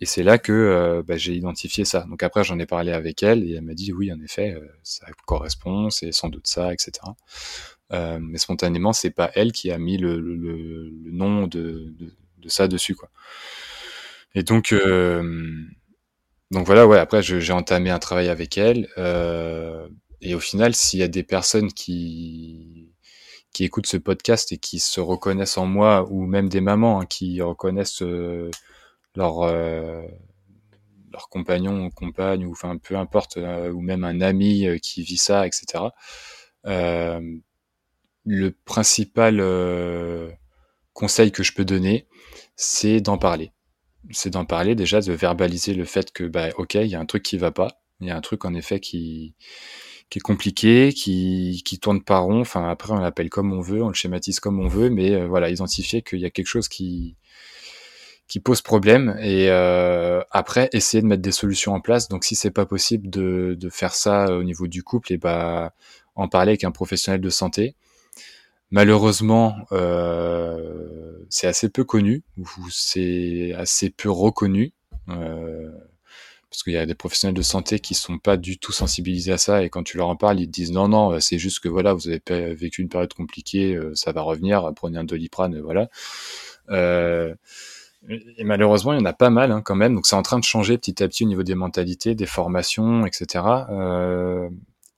Et c'est là que euh, bah, j'ai identifié ça. Donc après, j'en ai parlé avec elle et elle m'a dit oui, en effet, euh, ça correspond, c'est sans doute ça, etc. Euh, mais spontanément, c'est pas elle qui a mis le, le, le nom de, de, de, ça dessus, quoi. Et donc, donc voilà, ouais. Après, j'ai entamé un travail avec elle. Euh, et au final, s'il y a des personnes qui qui écoutent ce podcast et qui se reconnaissent en moi, ou même des mamans hein, qui reconnaissent euh, leur euh, leur compagnon ou compagne, ou enfin peu importe, euh, ou même un ami qui vit ça, etc. le principal conseil que je peux donner, c'est d'en parler c'est d'en parler déjà, de verbaliser le fait que, bah, ok, il y a un truc qui va pas, il y a un truc en effet qui, est compliqué, qui, qui tourne pas rond. Enfin, après, on l'appelle comme on veut, on le schématise comme on veut, mais euh, voilà, identifier qu'il y a quelque chose qui, pose problème et euh, après essayer de mettre des solutions en place. Donc, si c'est pas possible de, de faire ça au niveau du couple, et bah en parler avec un professionnel de santé. Malheureusement, euh, c'est assez peu connu, c'est assez peu reconnu, euh, parce qu'il y a des professionnels de santé qui sont pas du tout sensibilisés à ça, et quand tu leur en parles, ils te disent non, non, c'est juste que voilà, vous avez vécu une période compliquée, euh, ça va revenir, prenez un doliprane, voilà. Et malheureusement, il y en a pas mal hein, quand même, donc c'est en train de changer petit à petit au niveau des mentalités, des formations, etc.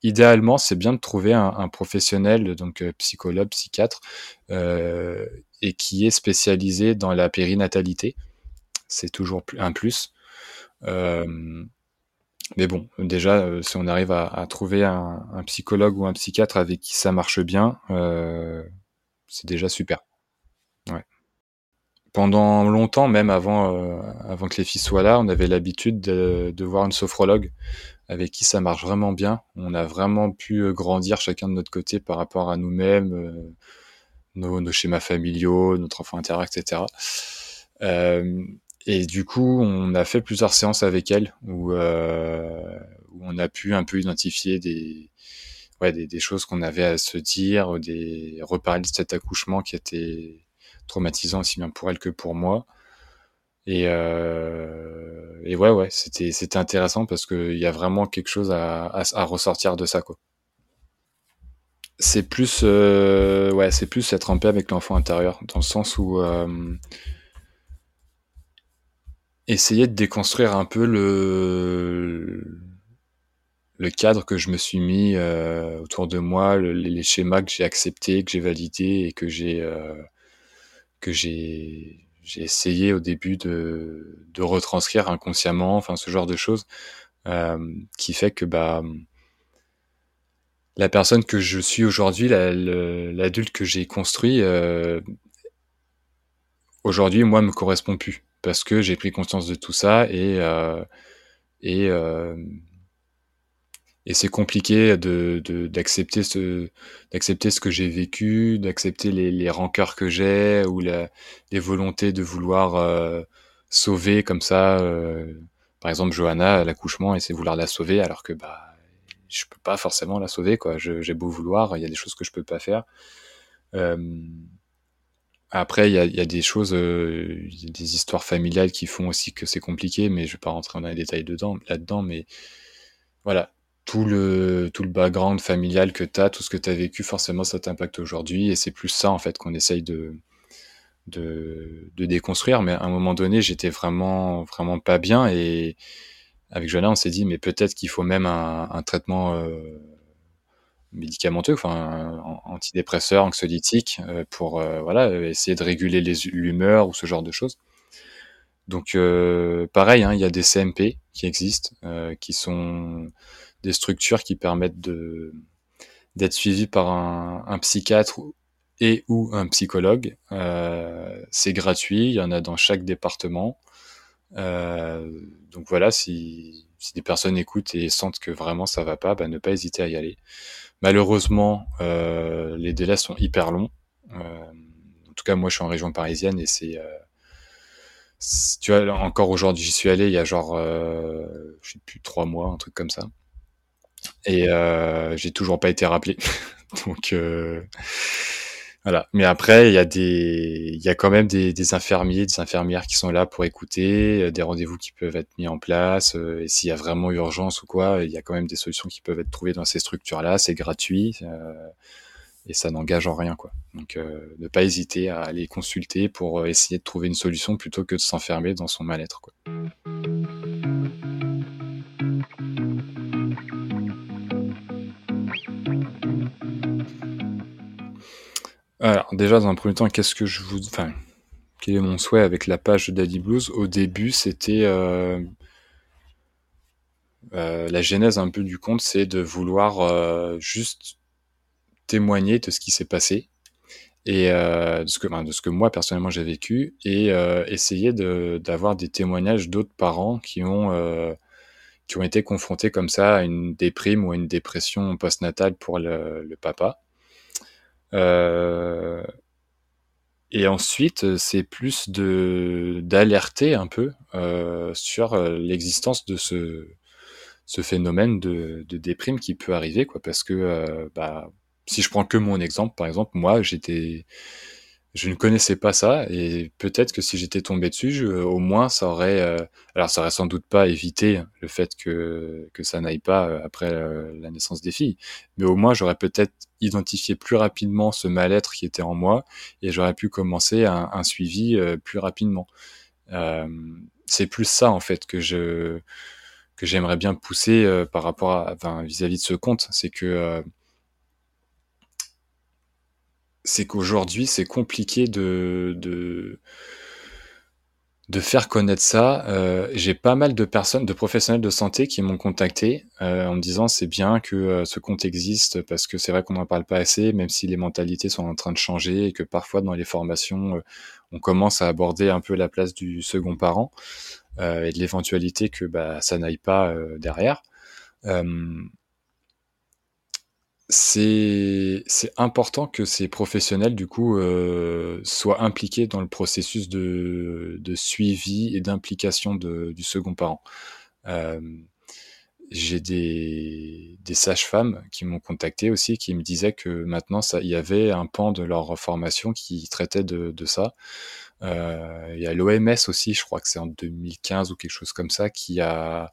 idéalement, c'est bien de trouver un, professionnel, donc euh, psychologue, psychiatre, euh, et qui est spécialisé dans la périnatalité. C'est toujours un plus. Euh, mais bon, déjà, si on arrive à, trouver un, psychologue ou un psychiatre avec qui ça marche bien, c'est déjà super. Ouais. Pendant longtemps, même avant, euh, avant que les filles soient là, on avait l'habitude de, de voir une sophrologue avec qui ça marche vraiment bien. On a vraiment pu euh, grandir chacun de notre côté par rapport à nous-mêmes, euh, nos, nos, schémas familiaux, notre enfant intérieur, etc. Euh, et du coup, on a fait plusieurs séances avec elle où, euh, où on a pu un peu identifier des, ouais, des, des choses qu'on avait à se dire, des reparler de cet accouchement qui était traumatisant aussi bien pour elle que pour moi. Et, euh, et ouais, ouais, c'était c'était intéressant parce qu'il y a vraiment quelque chose à, à, ressortir de ça, quoi. C'est plus, euh, ouais, c'est plus être en paix avec l'enfant intérieur, dans le sens où euh, essayer de déconstruire un peu le le cadre que je me suis mis autour de moi, le, les schémas que j'ai acceptés, que j'ai validés et que j'ai que j'ai j'ai essayé au début de, de retranscrire inconsciemment, enfin ce genre de choses, euh, qui fait que bah la personne que je suis aujourd'hui, l'adulte que j'ai construit, euh, aujourd'hui moi me correspond plus parce que j'ai pris conscience de tout ça et euh, et euh, et c'est compliqué de d'accepter ce d'accepter ce que j'ai vécu, d'accepter les, les rancœurs que j'ai ou la, les volontés de vouloir euh, sauver comme ça. Euh, par exemple, Johanna l'accouchement et c'est vouloir la sauver alors que bah je peux pas forcément la sauver quoi. J'ai beau vouloir, il y a des choses que je peux pas faire. Euh, après, il y a, y a, des choses, y a des histoires familiales qui font aussi que c'est compliqué, mais je vais pas rentrer dans les détails dedans, là-dedans, mais voilà, tout le, tout le background familial que tu as, tout ce que tu as vécu, forcément, ça t'impacte aujourd'hui. Et c'est plus ça, en fait, qu'on essaye de, de, de, déconstruire. Mais à un moment donné, j'étais vraiment, vraiment pas bien. Et avec Joanna, on s'est dit, mais peut-être qu'il faut même un, traitement euh, médicamenteux, enfin, antidépresseur, anxiolytique, euh, pour euh, voilà, essayer de réguler l'humeur ou ce genre de choses. Donc, pareil, hein, il y a des CMP qui existent, qui sont des structures qui permettent de d'être suivi par un, psychiatre et ou un psychologue. Euh, c'est gratuit, il y en a dans chaque département. Euh, donc voilà, si, des personnes écoutent et sentent que vraiment ça va pas, bah, ne pas hésiter à y aller. Malheureusement, euh, les délais sont hyper longs. En tout cas, moi, je suis en région parisienne et c'est tu vois, encore aujourd'hui, j'y suis allé il y a genre, je sais plus, trois mois, un truc comme ça. Et euh, j'ai toujours pas été rappelé. Donc euh, voilà. Mais après, il y a des, il y a quand même des, des, infirmiers, des infirmières qui sont là pour écouter, des rendez-vous qui peuvent être mis en place. et s'il y a vraiment urgence ou quoi, il y a quand même des solutions qui peuvent être trouvées dans ces structures-là. C'est gratuit et ça n'engage en rien quoi. Donc euh, ne pas hésiter à aller consulter pour essayer de trouver une solution plutôt que de s'enfermer dans son mal-être Alors déjà dans un premier temps, qu'est-ce que je vous enfin quel est mon souhait avec la page de Daddy Blues? Au début, c'était euh, euh, la genèse un peu du compte, c'est de vouloir euh, juste témoigner de ce qui s'est passé et de, ce que, moi personnellement j'ai vécu et essayer d'avoir des témoignages d'autres parents qui ont qui ont été confrontés comme ça à une déprime ou à une dépression postnatale pour le papa. Euh, et ensuite, c'est plus de d'alerter un peu euh, sur l'existence de ce ce phénomène de, de déprime qui peut arriver, quoi, parce que euh, bah si je prends que mon exemple, par exemple, moi, j'étais, je ne connaissais pas ça, et peut-être que si j'étais tombé dessus, je, au moins, ça aurait, euh, alors ça aurait sans doute pas évité le fait que que ça n'aille pas euh, après euh, la naissance des filles, mais au moins, j'aurais peut-être identifié plus rapidement ce mal-être qui était en moi, et j'aurais pu commencer un, suivi plus rapidement. C'est plus ça en fait que je que j'aimerais bien pousser par rapport à, enfin, vis-à-vis de ce compte, c'est que c'est qu'aujourd'hui, c'est compliqué de, de, de faire connaître ça. Euh, j'ai pas mal de personnes, de professionnels de santé qui m'ont contacté euh, en me disant c'est bien que euh, ce compte existe parce que c'est vrai qu'on n'en parle pas assez, même si les mentalités sont en train de changer et que parfois dans les formations, on commence à aborder un peu la place du second parent et de l'éventualité que bah, ça n'aille pas derrière c'est important que ces professionnels, du coup, euh, soient impliqués dans le processus de, suivi et d'implication du second parent. Euh, J'ai des, sages-femmes qui m'ont contacté aussi, qui me disaient que maintenant, il y avait un pan de leur formation qui traitait de, de ça. Il y a l'OMS aussi, je crois que c'est en 2015 ou quelque chose comme ça, qui a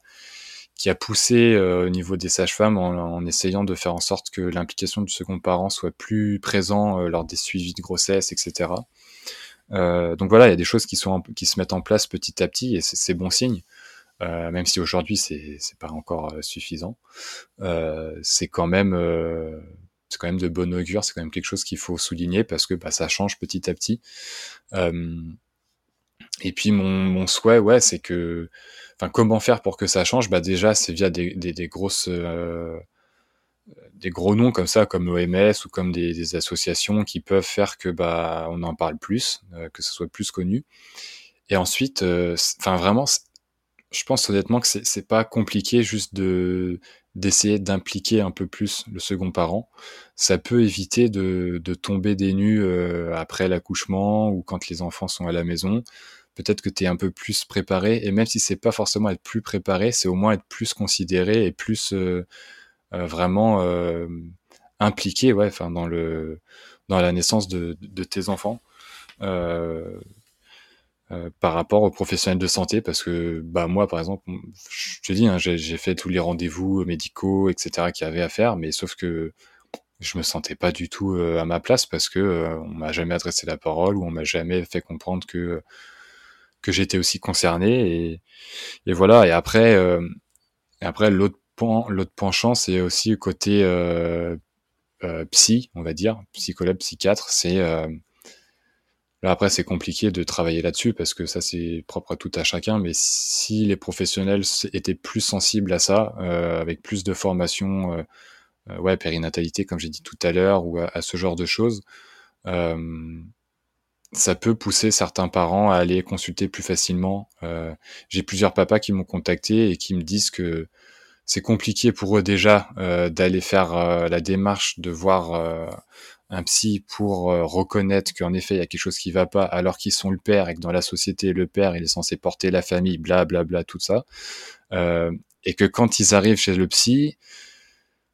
qui a poussé au niveau des sages-femmes en, essayant de faire en sorte que l'implication du second parent soit plus présent lors des suivis de grossesse, etc. donc voilà, il y a des choses qui sont qui se mettent en place petit à petit et c'est bon signe. Euh, même si aujourd'hui c'est pas encore euh, suffisant, euh, c'est quand même euh, c'est quand même de bon augure, c'est quand même quelque chose qu'il faut souligner parce que bah, ça change petit à petit. et puis mon, mon souhait, ouais, c'est que, enfin, comment faire pour que ça change? Bah déjà, c'est via des, des, des grosses des gros noms comme ça, comme l'OMS ou comme des, des, associations qui peuvent faire que bah on en parle plus, que ce soit plus connu. Et ensuite, enfin vraiment, je pense honnêtement que c'est pas compliqué juste de d'essayer d'impliquer un peu plus le second parent. Ça peut éviter de, de tomber des nues euh, après l'accouchement ou quand les enfants sont à la maison. Peut-être que tu es un peu plus préparé et même si c'est pas forcément être plus préparé, c'est au moins être plus considéré et plus euh, euh, vraiment impliqué ouais, enfin dans le dans la naissance de, tes enfants. Euh, euh, par rapport aux professionnels de santé parce que bah moi par exemple je te dis hein, j'ai fait tous les rendez-vous médicaux etc qu'il y avait à faire mais sauf que je me sentais pas du tout euh, à ma place parce que euh, on m'a jamais adressé la parole ou on m'a jamais fait comprendre que que j'étais aussi concerné et, et voilà et après et après l'autre l'autre penchant c'est aussi côté psy on va dire psychologue psychiatre c'est Là, après, c'est compliqué de travailler là-dessus parce que ça, c'est propre à tout à chacun. Mais si les professionnels étaient plus sensibles à ça, euh, avec plus de formation, euh, euh, ouais, périnatalité, comme j'ai dit tout à l'heure, ou à, ce genre de choses, euh, ça peut pousser certains parents à aller consulter plus facilement. Euh, j'ai plusieurs papas qui m'ont contacté et qui me disent que c'est compliqué pour eux déjà d'aller faire la démarche de voir un psy pour euh, reconnaître qu'en effet il y a quelque chose qui va pas alors qu'ils sont le père et que dans la société le père il est censé porter la famille bla bla bla tout ça euh, et que quand ils arrivent chez le psy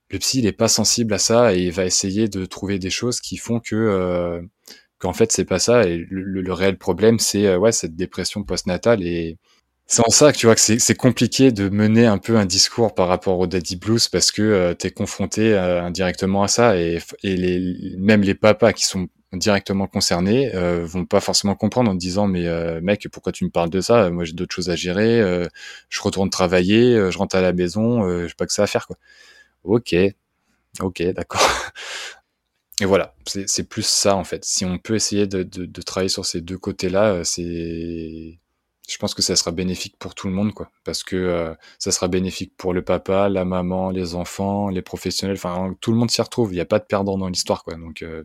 le psy il est pas sensible à ça et il va essayer de trouver des choses qui font que euh, qu'en fait c'est pas ça. Et le, réel problème c'est euh, ouais cette dépression postnatale. Et c'est en ça que tu vois que c'est compliqué de mener un peu un discours par rapport au daddy blues parce que euh, tu es confronté euh, indirectement à ça. Et, les, même les papas qui sont directement concernés euh, vont pas forcément comprendre en disant mais mec pourquoi tu me parles de ça? Moi j'ai d'autres choses à gérer je retourne travailler je rentre à la maison j'ai pas que ça à faire quoi. Ok. Ok d'accord et voilà c'est plus ça en fait si on peut essayer de, travailler sur ces deux côtés là c'est je pense que ça sera bénéfique pour tout le monde, quoi. Parce que euh, ça sera bénéfique pour le papa, la maman, les enfants, les professionnels. Enfin, tout le monde s'y retrouve. Il n'y a pas de perdant dans l'histoire, quoi. Donc, euh,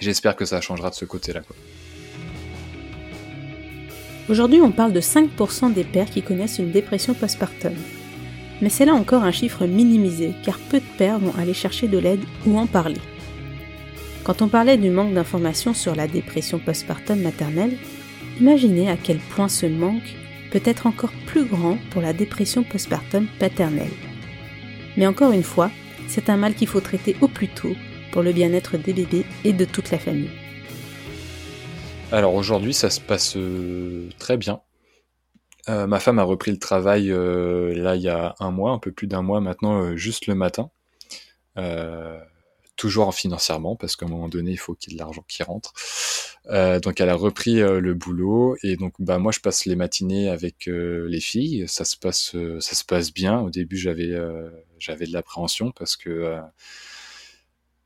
j'espère que ça changera de ce côté-là. Aujourd'hui, on parle de 5% des pères qui connaissent une dépression postpartum. Mais c'est là encore un chiffre minimisé, car peu de pères vont aller chercher de l'aide ou en parler. Quand on parlait du manque d'informations sur la dépression postpartum maternelle, Imaginez à quel point ce manque peut être encore plus grand pour la dépression postpartum paternelle. Mais encore une fois, c'est un mal qu'il faut traiter au plus tôt pour le bien-être des bébés et de toute la famille. Alors aujourd'hui, ça se passe euh, très bien. Euh, ma femme a repris le travail euh, là il y a un mois, un peu plus d'un mois maintenant, juste le matin toujours financièrement, parce qu'à un moment donné, il faut qu'il y ait de l'argent qui rentre. Euh, donc elle a repris euh, le boulot et donc bah moi je passe les matinées avec euh, les filles. Ça se passe ça se passe bien. Au début j'avais j'avais de l'appréhension parce que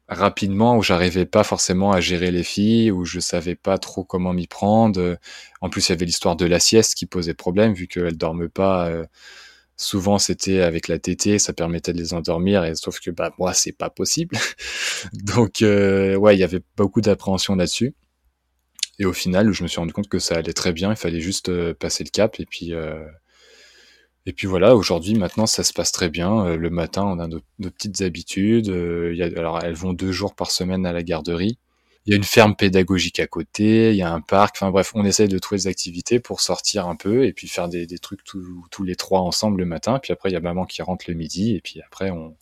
rapidement où j'arrivais pas forcément à gérer les filles où je savais pas trop comment m'y prendre. En plus il y avait l'histoire de la sieste qui posait problème vu qu'elles dorment pas Souvent, c'était avec la tétée, ça permettait de les endormir, et sauf que bah moi, c'est pas possible. Donc, euh, ouais, il y avait beaucoup d'appréhension là-dessus. Et au final, je me suis rendu compte que ça allait très bien. Il fallait juste euh, passer le cap, et puis euh, et puis voilà. Aujourd'hui, maintenant, ça se passe très bien. le matin, on a nos, petites habitudes. alors, elles vont deux jours par semaine à la garderie il y a une ferme pédagogique à côté, il y a un parc. Enfin bref, on essaye de trouver des activités pour sortir un peu et puis faire des, trucs tous les trois ensemble le matin. Puis après, il y a maman qui rentre le midi et puis après, on,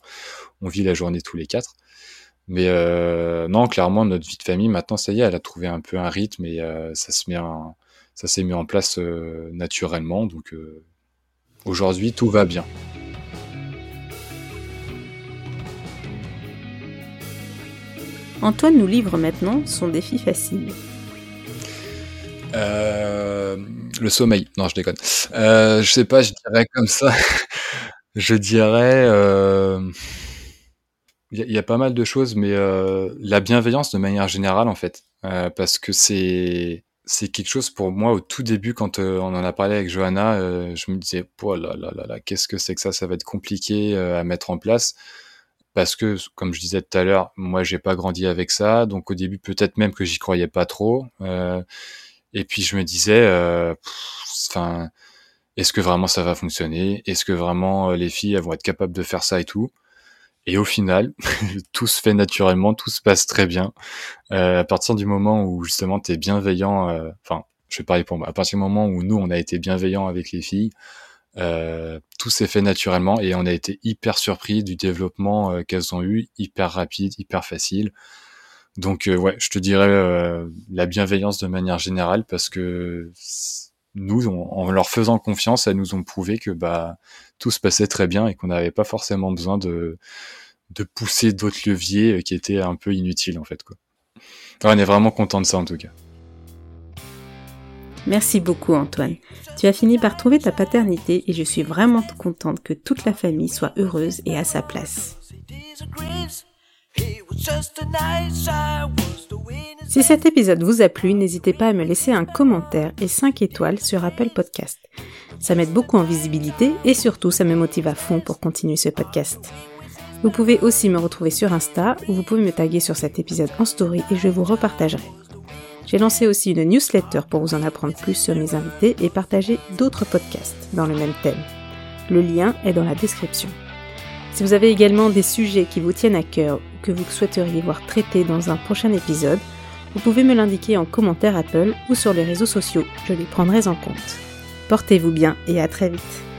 vit la journée tous les quatre. Mais euh, non, clairement, notre vie de famille, maintenant, ça y est, elle a trouvé un peu un rythme et euh, ça se s'est mis en place euh, naturellement. Donc aujourd'hui, tout va bien. Antoine nous livre maintenant son défi facile. le sommeil. Non, je déconne. je sais pas, je dirais comme ça. je dirais il y, a pas mal de choses, mais euh, la bienveillance de manière générale, en fait, euh, parce que c'est c'est quelque chose pour moi au tout début quand euh, on en a parlé avec Johanna, je me disais oh là là là là, qu'est-ce que c'est que ça? Ça va être compliqué à mettre en place parce que, comme je disais tout à l'heure, moi j'ai pas grandi avec ça, donc au début peut-être même que j'y croyais pas trop. et puis je me disais, enfin, est-ce que vraiment ça va fonctionner? Est-ce que vraiment les filles vont être capables de faire ça et tout? Et au final, tout se fait naturellement, tout se passe très bien. Euh, à partir du moment où justement tu es bienveillant, euh, enfin, je vais parler pour moi, à partir du moment où nous, on a été bienveillants avec les filles, euh, tout s'est fait naturellement et on a été hyper surpris du développement euh, qu'elles ont eu, hyper rapide, hyper facile. Donc euh, ouais, je te dirais la bienveillance de manière générale parce que nous, en leur faisant confiance, elles nous ont prouvé que bah tout se passait très bien et qu'on n'avait pas forcément besoin de, de pousser d'autres leviers euh, qui étaient un peu inutiles en fait. Quoi. on est vraiment content de ça en tout cas. Merci beaucoup Antoine. Tu as fini par trouver ta paternité et je suis vraiment contente que toute la famille soit heureuse et à sa place. Si cet épisode vous a plu, n'hésitez pas à me laisser un commentaire et 5 étoiles sur Apple Podcast. Ça m'aide beaucoup en visibilité et surtout ça me motive à fond pour continuer ce podcast. Vous pouvez aussi me retrouver sur Insta où vous pouvez me taguer sur cet épisode en story et je vous repartagerai. J'ai lancé aussi une newsletter pour vous en apprendre plus sur mes invités et partager d'autres podcasts dans le même thème. Le lien est dans la description. Si vous avez également des sujets qui vous tiennent à cœur ou que vous souhaiteriez voir traités dans un prochain épisode, vous pouvez me l'indiquer en commentaire Apple ou sur les réseaux sociaux, je les prendrai en compte. Portez-vous bien et à très vite.